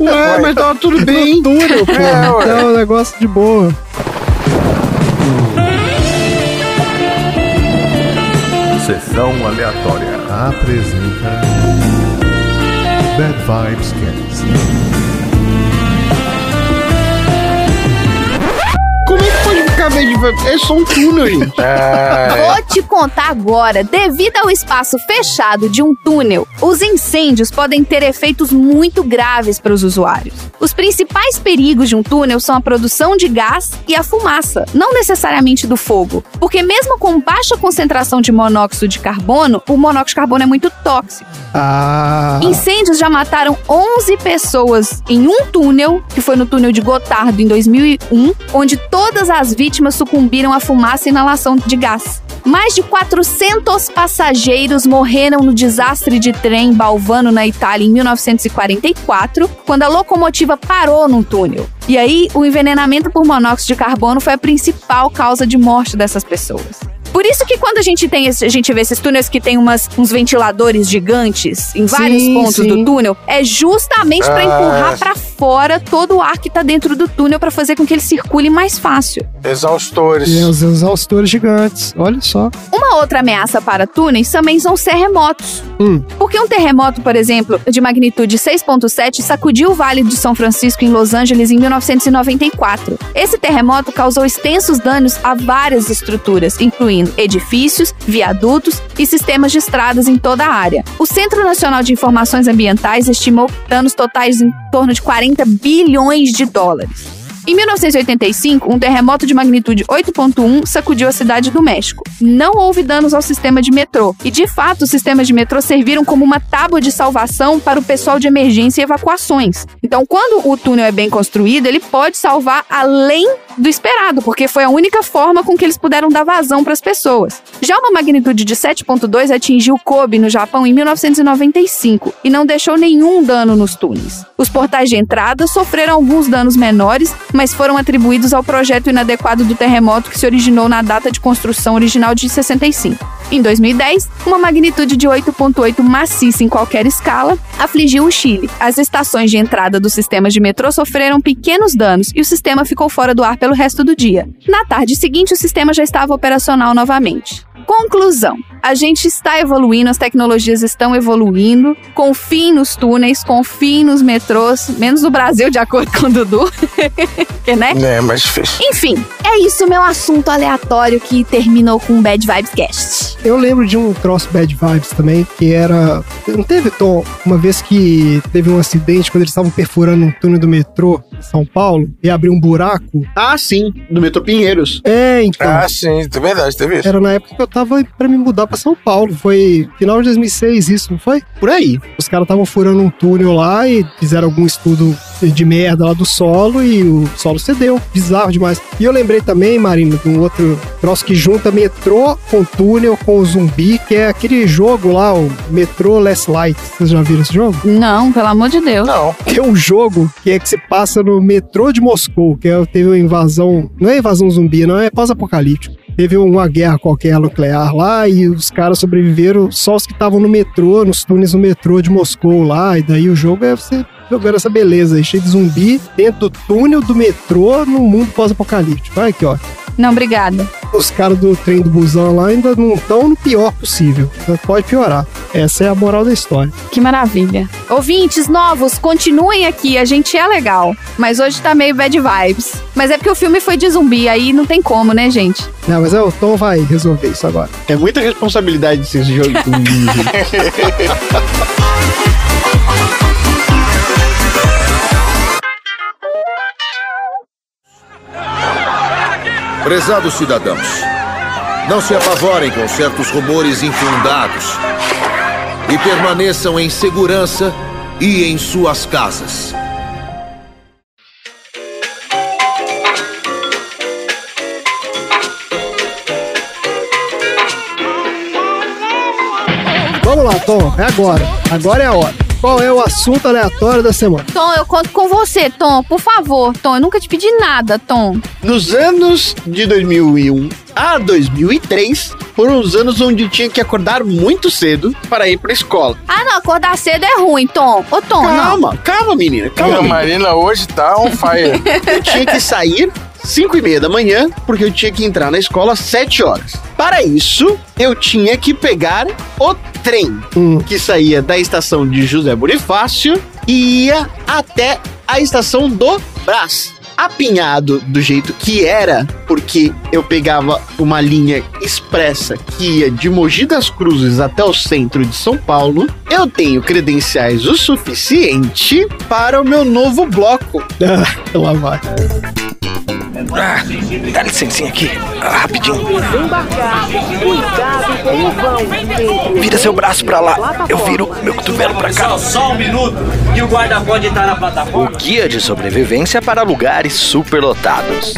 Ué, mas tava tudo bem. Túnel, pô. É. É um negócio de boa. Sessão aleatória apresenta Bad Vibes Cast. É só um túnel, gente. É, Vou te contar agora. Devido ao espaço fechado de um túnel, os incêndios podem ter efeitos muito graves para os usuários. Os principais perigos de um túnel são a produção de gás e a fumaça, não necessariamente do fogo, porque mesmo com baixa concentração de monóxido de carbono, o monóxido de carbono é muito tóxico. Ah. Incêndios já mataram 11 pessoas em um túnel, que foi no túnel de Gotardo em 2001, onde todas as vítimas sucumbiram à fumaça e inalação de gás. Mais de 400 passageiros morreram no desastre de trem Balvano na Itália em 1944, quando a locomotiva parou num túnel. E aí, o envenenamento por monóxido de carbono foi a principal causa de morte dessas pessoas. Por isso que quando a gente tem esse- a gente vê esses túneis que tem umas, uns ventiladores gigantes em vários Sim, pontos sim. do túnel, é justamente para Ah. empurrar para fora todo o ar que tá dentro do túnel para fazer com que ele circule mais fácil. exaustores. E os exaustores gigantes. Olha só. Uma outra ameaça para túneis também são os terremotos. Hum. Porque um terremoto, por exemplo, de magnitude 6.7 sacudiu o Vale de São Francisco em Los Angeles em 1994. Esse terremoto causou extensos danos a várias estruturas, incluindo edifícios, viadutos e sistemas de estradas em toda a área. O Centro Nacional de Informações Ambientais estimou danos totais em torno de 40 bilhões de dólares. Em 1985, um terremoto de magnitude 8.1 sacudiu a cidade do México. Não houve danos ao sistema de metrô, e de fato os sistemas de metrô serviram como uma tábua de salvação para o pessoal de emergência e evacuações. Então, quando o túnel é bem construído, ele pode salvar além do esperado, porque foi a única forma com que eles puderam dar vazão para as pessoas. Já uma magnitude de 7.2 atingiu Kobe, no Japão, em 1995 e não deixou nenhum dano nos túneis. Os portais de entrada sofreram alguns danos menores, mas foram atribuídos ao projeto inadequado do terremoto que se originou na data de construção original de 65. Em 2010, uma magnitude de 8.8 maciça em qualquer escala afligiu o Chile. As estações de entrada dos sistemas de metrô sofreram pequenos danos e o sistema ficou fora do ar pelo resto do dia. Na tarde seguinte, o sistema já estava operacional novamente. Conclusão: a gente está evoluindo, as tecnologias estão evoluindo. Confie nos túneis, confie nos metrôs, menos no Brasil, de acordo com o Dudu. né? É, mais difícil. Enfim, é isso meu assunto aleatório que terminou com o Bad Vibes Cast. Eu lembro de um troço Bad Vibes também, que era. Não teve, Tom, uma vez que teve um acidente quando eles estavam perfurando um túnel do metrô São Paulo e abriu um buraco? Ah, sim, do metrô Pinheiros. É, então. Ah, sim, é verdade, teve isso. Era na época que eu tava pra me mudar pra São Paulo. Foi final de 2006, isso, não foi? Por aí. Os caras estavam furando um túnel lá e fizeram algum estudo de merda lá do solo e o solo cedeu. Bizarro demais. E eu lembrei também, Marina, de um outro troço que junta metrô com túnel com o zumbi, que é aquele jogo lá, o Metrô Last Light. Vocês já viram esse jogo? Não, pelo amor de Deus. Não. Que é um jogo que é que se passa no metrô de Moscou, que é, teve uma invasão. Não é invasão zumbi, não, é pós-apocalíptico. Teve uma guerra qualquer nuclear lá e os caras sobreviveram só os que estavam no metrô, nos túneis no metrô de Moscou lá. E daí o jogo é você jogando essa beleza aí, cheio de zumbi dentro do túnel do metrô no mundo pós-apocalíptico. Olha aqui, ó. Não, obrigada. Os caras do trem do busão lá ainda não estão no pior possível. Pode piorar. Essa é a moral da história. Que maravilha. Ouvintes novos, continuem aqui, a gente é legal. Mas hoje tá meio bad vibes. Mas é porque o filme foi de zumbi, aí não tem como, né, gente? Não, mas é, o Tom vai resolver isso agora. É muita responsabilidade esse jogo Prezados cidadãos, não se apavorem com certos rumores infundados e permaneçam em segurança e em suas casas. Vamos lá, Tom. É agora. Agora é a hora. Qual é o assunto aleatório da semana? Tom, eu conto com você, Tom. Por favor, Tom. Eu nunca te pedi nada, Tom. Nos anos de 2001 a 2003, foram os anos onde tinha que acordar muito cedo para ir pra escola. Ah, não. Acordar cedo é ruim, Tom. Ô, Tom, não. Calma, calma, menina. A Calma. menina. Marina hoje tá on fire. Eu tinha que sair 5 e meia da manhã, porque eu tinha que entrar na escola às 7 horas. Para isso, eu tinha que pegar o trem, que saía da estação de José Bonifácio e ia até a estação do Brás. Apinhado do jeito que era, porque eu pegava uma linha expressa que ia de Mogi das Cruzes até o centro de São Paulo, eu tenho credenciais o suficiente para o meu novo bloco. Ah, lá vai. Ah, dá licencinha aqui, ah, rapidinho. Vira seu braço pra lá, eu viro meu cotovelo pra cá. Só, só um minuto e o guarda pode estar na plataforma. O guia de sobrevivência para lugares superlotados.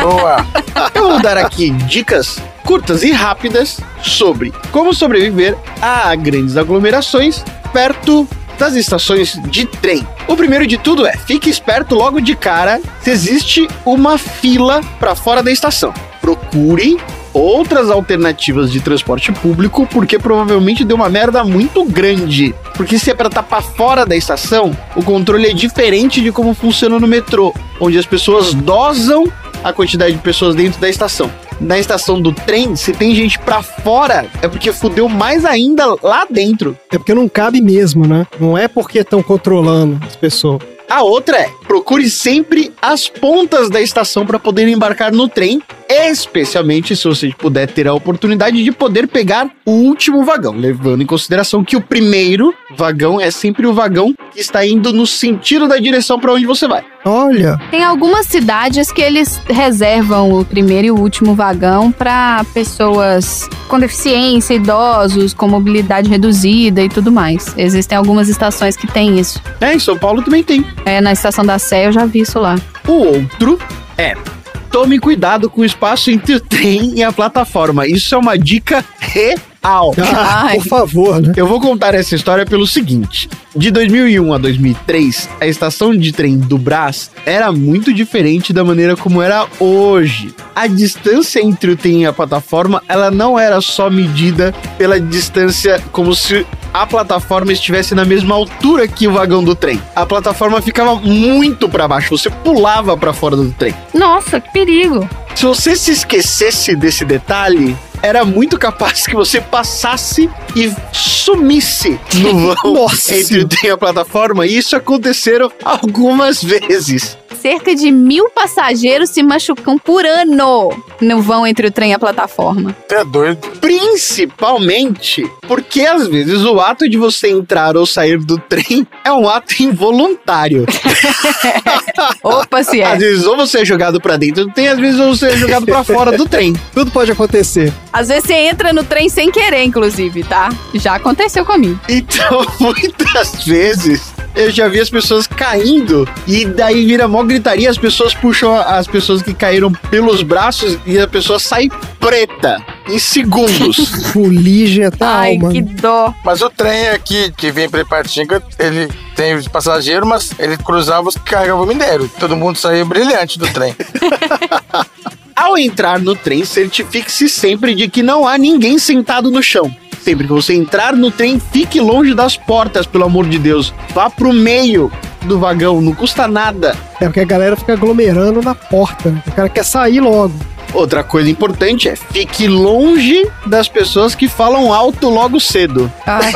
Boa. Eu vou dar aqui dicas curtas e rápidas sobre como sobreviver a grandes aglomerações perto das estações de trem. O primeiro de tudo é, fique esperto logo de cara se existe uma fila para fora da estação. Procure outras alternativas de transporte público, porque provavelmente deu uma merda muito grande. Porque se é pra estar pra fora da estação, o controle é diferente de como funciona no metrô, onde as pessoas dosam a quantidade de pessoas dentro da estação. Na estação do trem, se tem gente pra fora, é porque fudeu mais ainda lá dentro. É porque não cabe mesmo, né? Não é porque estão controlando as pessoas. A outra é, procure sempre as pontas da estação para poder embarcar no trem, especialmente se você puder ter a oportunidade de poder pegar o último vagão, levando em consideração que o primeiro vagão é sempre o vagão que está indo no sentido da direção para onde você vai. Olha, Tem algumas cidades que eles reservam o primeiro e o último vagão para pessoas com deficiência, idosos, com mobilidade reduzida e tudo mais. Existem algumas estações que têm isso. É, em São Paulo também tem. É, na estação da Sé eu já vi isso lá. O outro é tome cuidado com o espaço entre o trem e a plataforma. Isso é uma dica real. Ah, por favor, né? Eu vou contar essa história pelo seguinte: de 2001 a 2003, a estação de trem do Brás era muito diferente da maneira como era hoje. A distância entre o trem e a plataforma, ela não era só medida pela distância como se a plataforma estivesse na mesma altura que o vagão do trem. A plataforma ficava muito para baixo, você pulava para fora do trem. Nossa, que perigo! Se você se esquecesse desse detalhe, era muito capaz que você passasse e sumisse no vão Nossa entre o trem e a plataforma. E isso aconteceram algumas vezes. Cerca de mil passageiros se machucam por ano no vão entre o trem e a plataforma. É doido. Principalmente porque às vezes o ato de você entrar ou sair do trem é um ato involuntário. Opa, se Às é. vezes ou você é jogado pra dentro do trem, às vezes ou você é jogado pra fora do trem. Tudo pode acontecer. Às vezes você entra no trem sem querer, inclusive, tá? Já aconteceu comigo. Então, muitas vezes eu já vi as pessoas caindo e daí vira mó gritaria, as pessoas puxam as pessoas que caíram pelos braços e a pessoa sai preta em segundos. Fuligem a Ai, alma. que dó. Mas o trem aqui que vem pra Ipatinga, ele tem os passageiros, mas ele cruzava os que carregavam minério. Todo mundo saía brilhante do trem. Ao entrar no trem, certifique-se sempre de que não há ninguém sentado no chão. Sempre que você entrar no trem, fique longe das portas, pelo amor de Deus. Vá pro meio do vagão, não custa nada. É porque a galera fica aglomerando na porta. O cara quer sair logo. Outra coisa importante é fique longe das pessoas que falam alto logo cedo. Ai,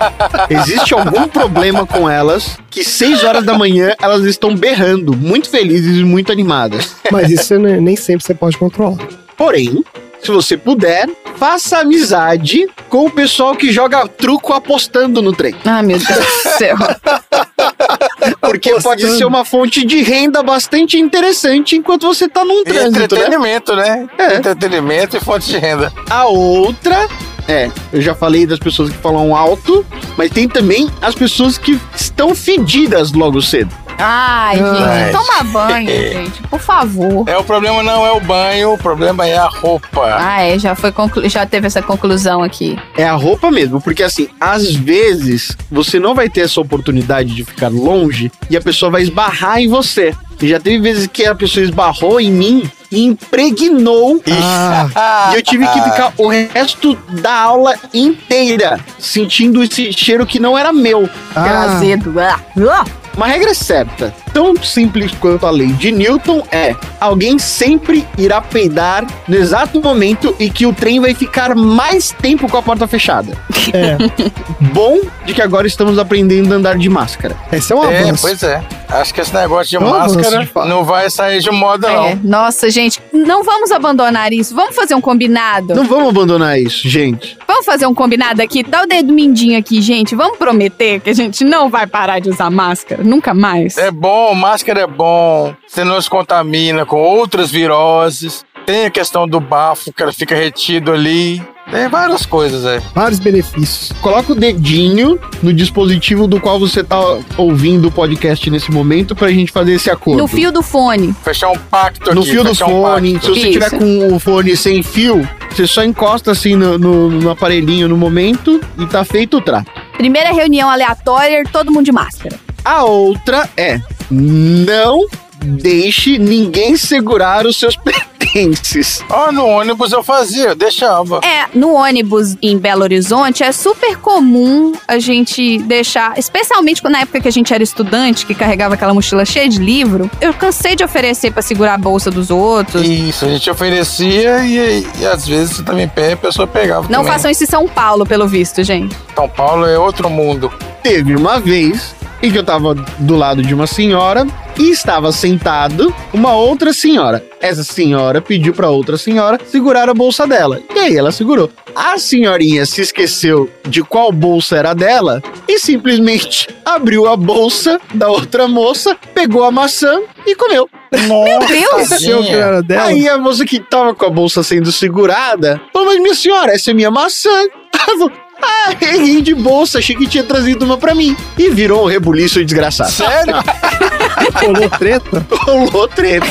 Existe algum problema com elas que 6 horas da manhã elas estão berrando, muito felizes e muito animadas. Mas isso nem sempre você pode controlar. Porém, se você puder, faça amizade com o pessoal que joga truco apostando no trem. ai, meu Deus do céu. Porque Apostando. pode ser uma fonte de renda bastante interessante enquanto você tá num E trânsito, né? entretenimento, né? É. Entretenimento e fonte de renda. A outra é, eu já falei das pessoas que falam alto, mas tem também as pessoas que estão fedidas logo cedo. Ai, gente, toma banho, gente, por favor. É, o problema não é o banho, o problema é a roupa. Ah, é, já, foi conclu... já teve essa conclusão aqui. É a roupa mesmo, porque assim, às vezes você não vai ter essa oportunidade de ficar longe e a pessoa vai esbarrar em você. E já teve vezes que a pessoa esbarrou em mim e impregnou. Ah, E eu tive que ficar o resto da aula inteira sentindo esse cheiro que não era meu. ah, Azedo. Ah. Uma regra certa, tão simples quanto a lei de Newton, é: alguém sempre irá peidar no exato momento em que o trem vai ficar mais tempo com a porta fechada. é. Bom de que agora estamos aprendendo a andar de máscara. Esse é um É, avanço. pois é. Acho que esse negócio de É avanço, máscara de não vai sair de moda, É, não. nossa, gente, não vamos abandonar isso. Vamos fazer um combinado. Não vamos abandonar isso, gente. Vamos fazer um combinado aqui? Dá o dedo mindinho aqui, gente. Vamos prometer que a gente não vai parar de usar máscara. Nunca mais. É bom, máscara é bom. Você não se contamina com outras viroses. Tem a questão do bafo, que ela fica retido ali. Tem várias coisas, é. Vários benefícios. Coloca o dedinho no dispositivo do qual você tá ouvindo o podcast nesse momento pra gente fazer esse acordo. No fio do fone. Fechar um pacto No aqui. fio do um fone, pacto. se você Isso. tiver com o fone sem fio, você só encosta assim no, no- no aparelhinho no momento e tá feito o trato. Primeira reunião aleatória, todo mundo de máscara. A outra é: não deixe ninguém segurar os seus pertences. Ó, no ônibus eu fazia, eu deixava. É, no ônibus em Belo Horizonte é super comum a gente deixar, especialmente na época que a gente era estudante, que carregava aquela mochila cheia de livro. Eu cansei de oferecer pra segurar a bolsa dos outros. Isso, a gente oferecia e, e às vezes você também pé, a pessoa pegava. Não também. façam isso em São Paulo, pelo visto, gente. São Paulo é outro mundo. Teve uma vez em que eu tava do lado de uma senhora e estava sentado uma outra senhora. Essa senhora pediu para outra senhora segurar a bolsa dela. E aí ela segurou. A senhorinha se esqueceu de qual bolsa era dela e simplesmente abriu a bolsa da outra moça, pegou a maçã e comeu. Meu Deus! Que. Aí a moça que tava com a bolsa sendo segurada falou: Mas minha senhora, essa é minha maçã. Ela falou, Ah, errei de bolsa, achei que tinha trazido uma pra mim. E virou um rebuliço desgraçado. Sério? Rolou treta? Rolou treta.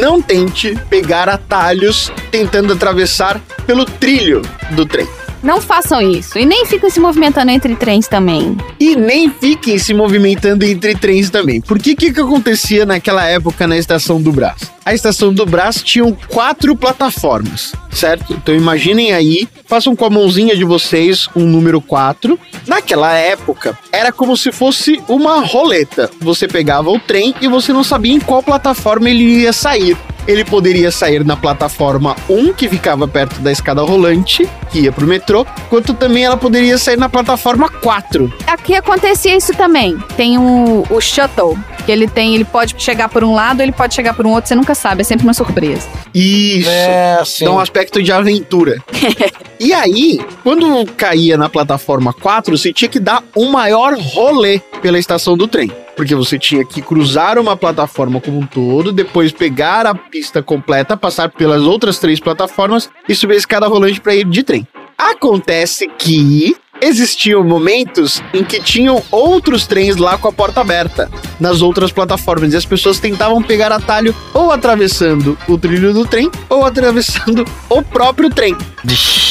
Não tente pegar atalhos tentando atravessar pelo trilho do trem. Não façam isso. E nem fiquem se movimentando entre trens também. E nem fiquem se movimentando entre trens também. Porque o que, que acontecia naquela época na estação do Brás? A estação do Brás tinham quatro plataformas, certo? Então imaginem aí, façam com a mãozinha de vocês um número 4. Naquela época, era como se fosse uma roleta. Você pegava o trem e você não sabia em qual plataforma ele ia sair. Ele poderia sair na plataforma 1, que ficava perto da escada rolante, que ia pro metrô, quanto também ela poderia sair na plataforma 4. Aqui acontecia isso também. Tem o, o shuttle, que ele tem, ele pode chegar por um lado, ele pode chegar por um outro, você nunca sabe, é sempre uma surpresa. Isso. É, sim. Dá um aspecto de aventura. e aí, quando caía na plataforma 4, você tinha que dar um maior rolê pela estação do trem. Porque você tinha que cruzar uma plataforma como um todo, depois pegar a pista completa, passar pelas outras três plataformas e subir a escada rolante para ir de trem. Acontece que existiam momentos em que tinham outros trens lá com a porta aberta nas outras plataformas e as pessoas tentavam pegar atalho ou atravessando o trilho do trem ou atravessando o próprio trem.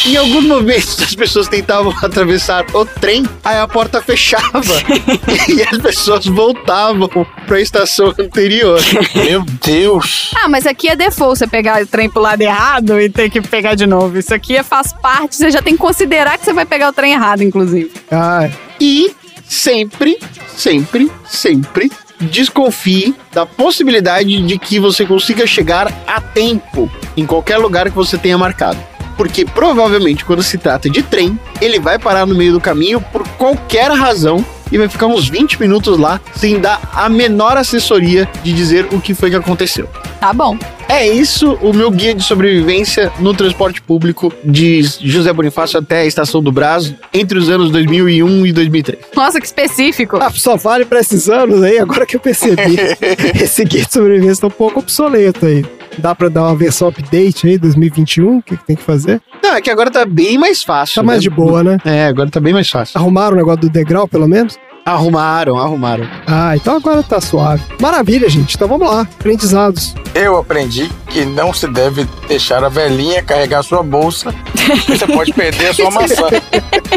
Em alguns momentos as pessoas tentavam atravessar o trem, aí a porta fechava e as pessoas voltavam para a estação anterior. Meu Deus! Ah, mas aqui é default, você pegar o trem pro lado errado e ter que pegar de novo. Isso aqui é, faz parte, você já tem que considerar que você vai pegar o trem errado, inclusive. Ah, E sempre, sempre, sempre desconfie da possibilidade de que você consiga chegar a tempo em qualquer lugar que você tenha marcado. Porque provavelmente quando se trata de trem, ele vai parar no meio do caminho por qualquer razão e vai ficar uns 20 minutos lá sem dar a menor assessoria de dizer o que foi que aconteceu. Tá bom. É isso o meu guia de sobrevivência no transporte público de José Bonifácio até a estação do Brás entre os anos 2001 e 2003. Nossa, que específico. ah, só vale pra esses anos aí, agora que eu percebi. Esse guia de sobrevivência tá um pouco obsoleto aí. Dá pra dar uma versão update aí, 2021? O que, que tem que fazer? Não, é que agora tá bem mais fácil. Tá mais né? de boa, né? É, agora tá bem mais fácil. Arrumaram o negócio do degrau, pelo menos? Arrumaram, arrumaram. Ah, então agora tá suave. Maravilha, gente. Então vamos lá. Aprendizados. Eu aprendi que não se deve deixar a velhinha carregar sua bolsa, porque você pode perder a sua maçã.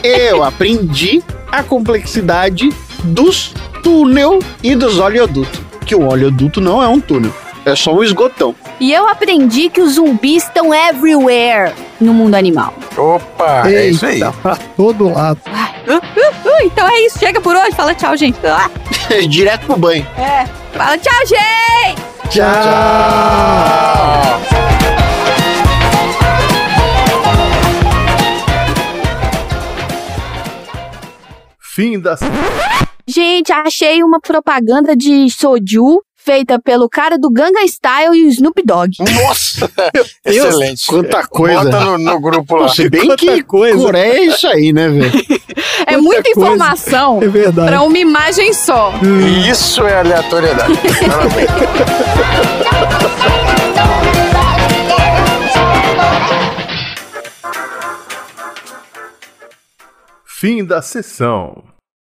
Eu aprendi a complexidade dos túnel e dos oleodutos. Que o oleoduto não é um túnel, é só um esgotão. E eu aprendi que os zumbis estão everywhere no mundo animal. Opa, é isso aí. Eita, Pra todo lado. Uh, uh, uh, então é isso. Chega por hoje. Fala tchau, gente. Ah, Direto pro banho. é. Fala tchau, gente. Tchau. Fim da. Gente, achei uma propaganda de soju feita pelo cara do Ganga Style e o Snoop Dogg. Nossa! Excelente. Quanta coisa. Bota no, no grupo lá. Se bem Quanta que coisa. Coreia é isso aí, né, velho? É muita coisa. informação É verdade. pra uma imagem só. Isso é aleatoriedade. Fim da sessão.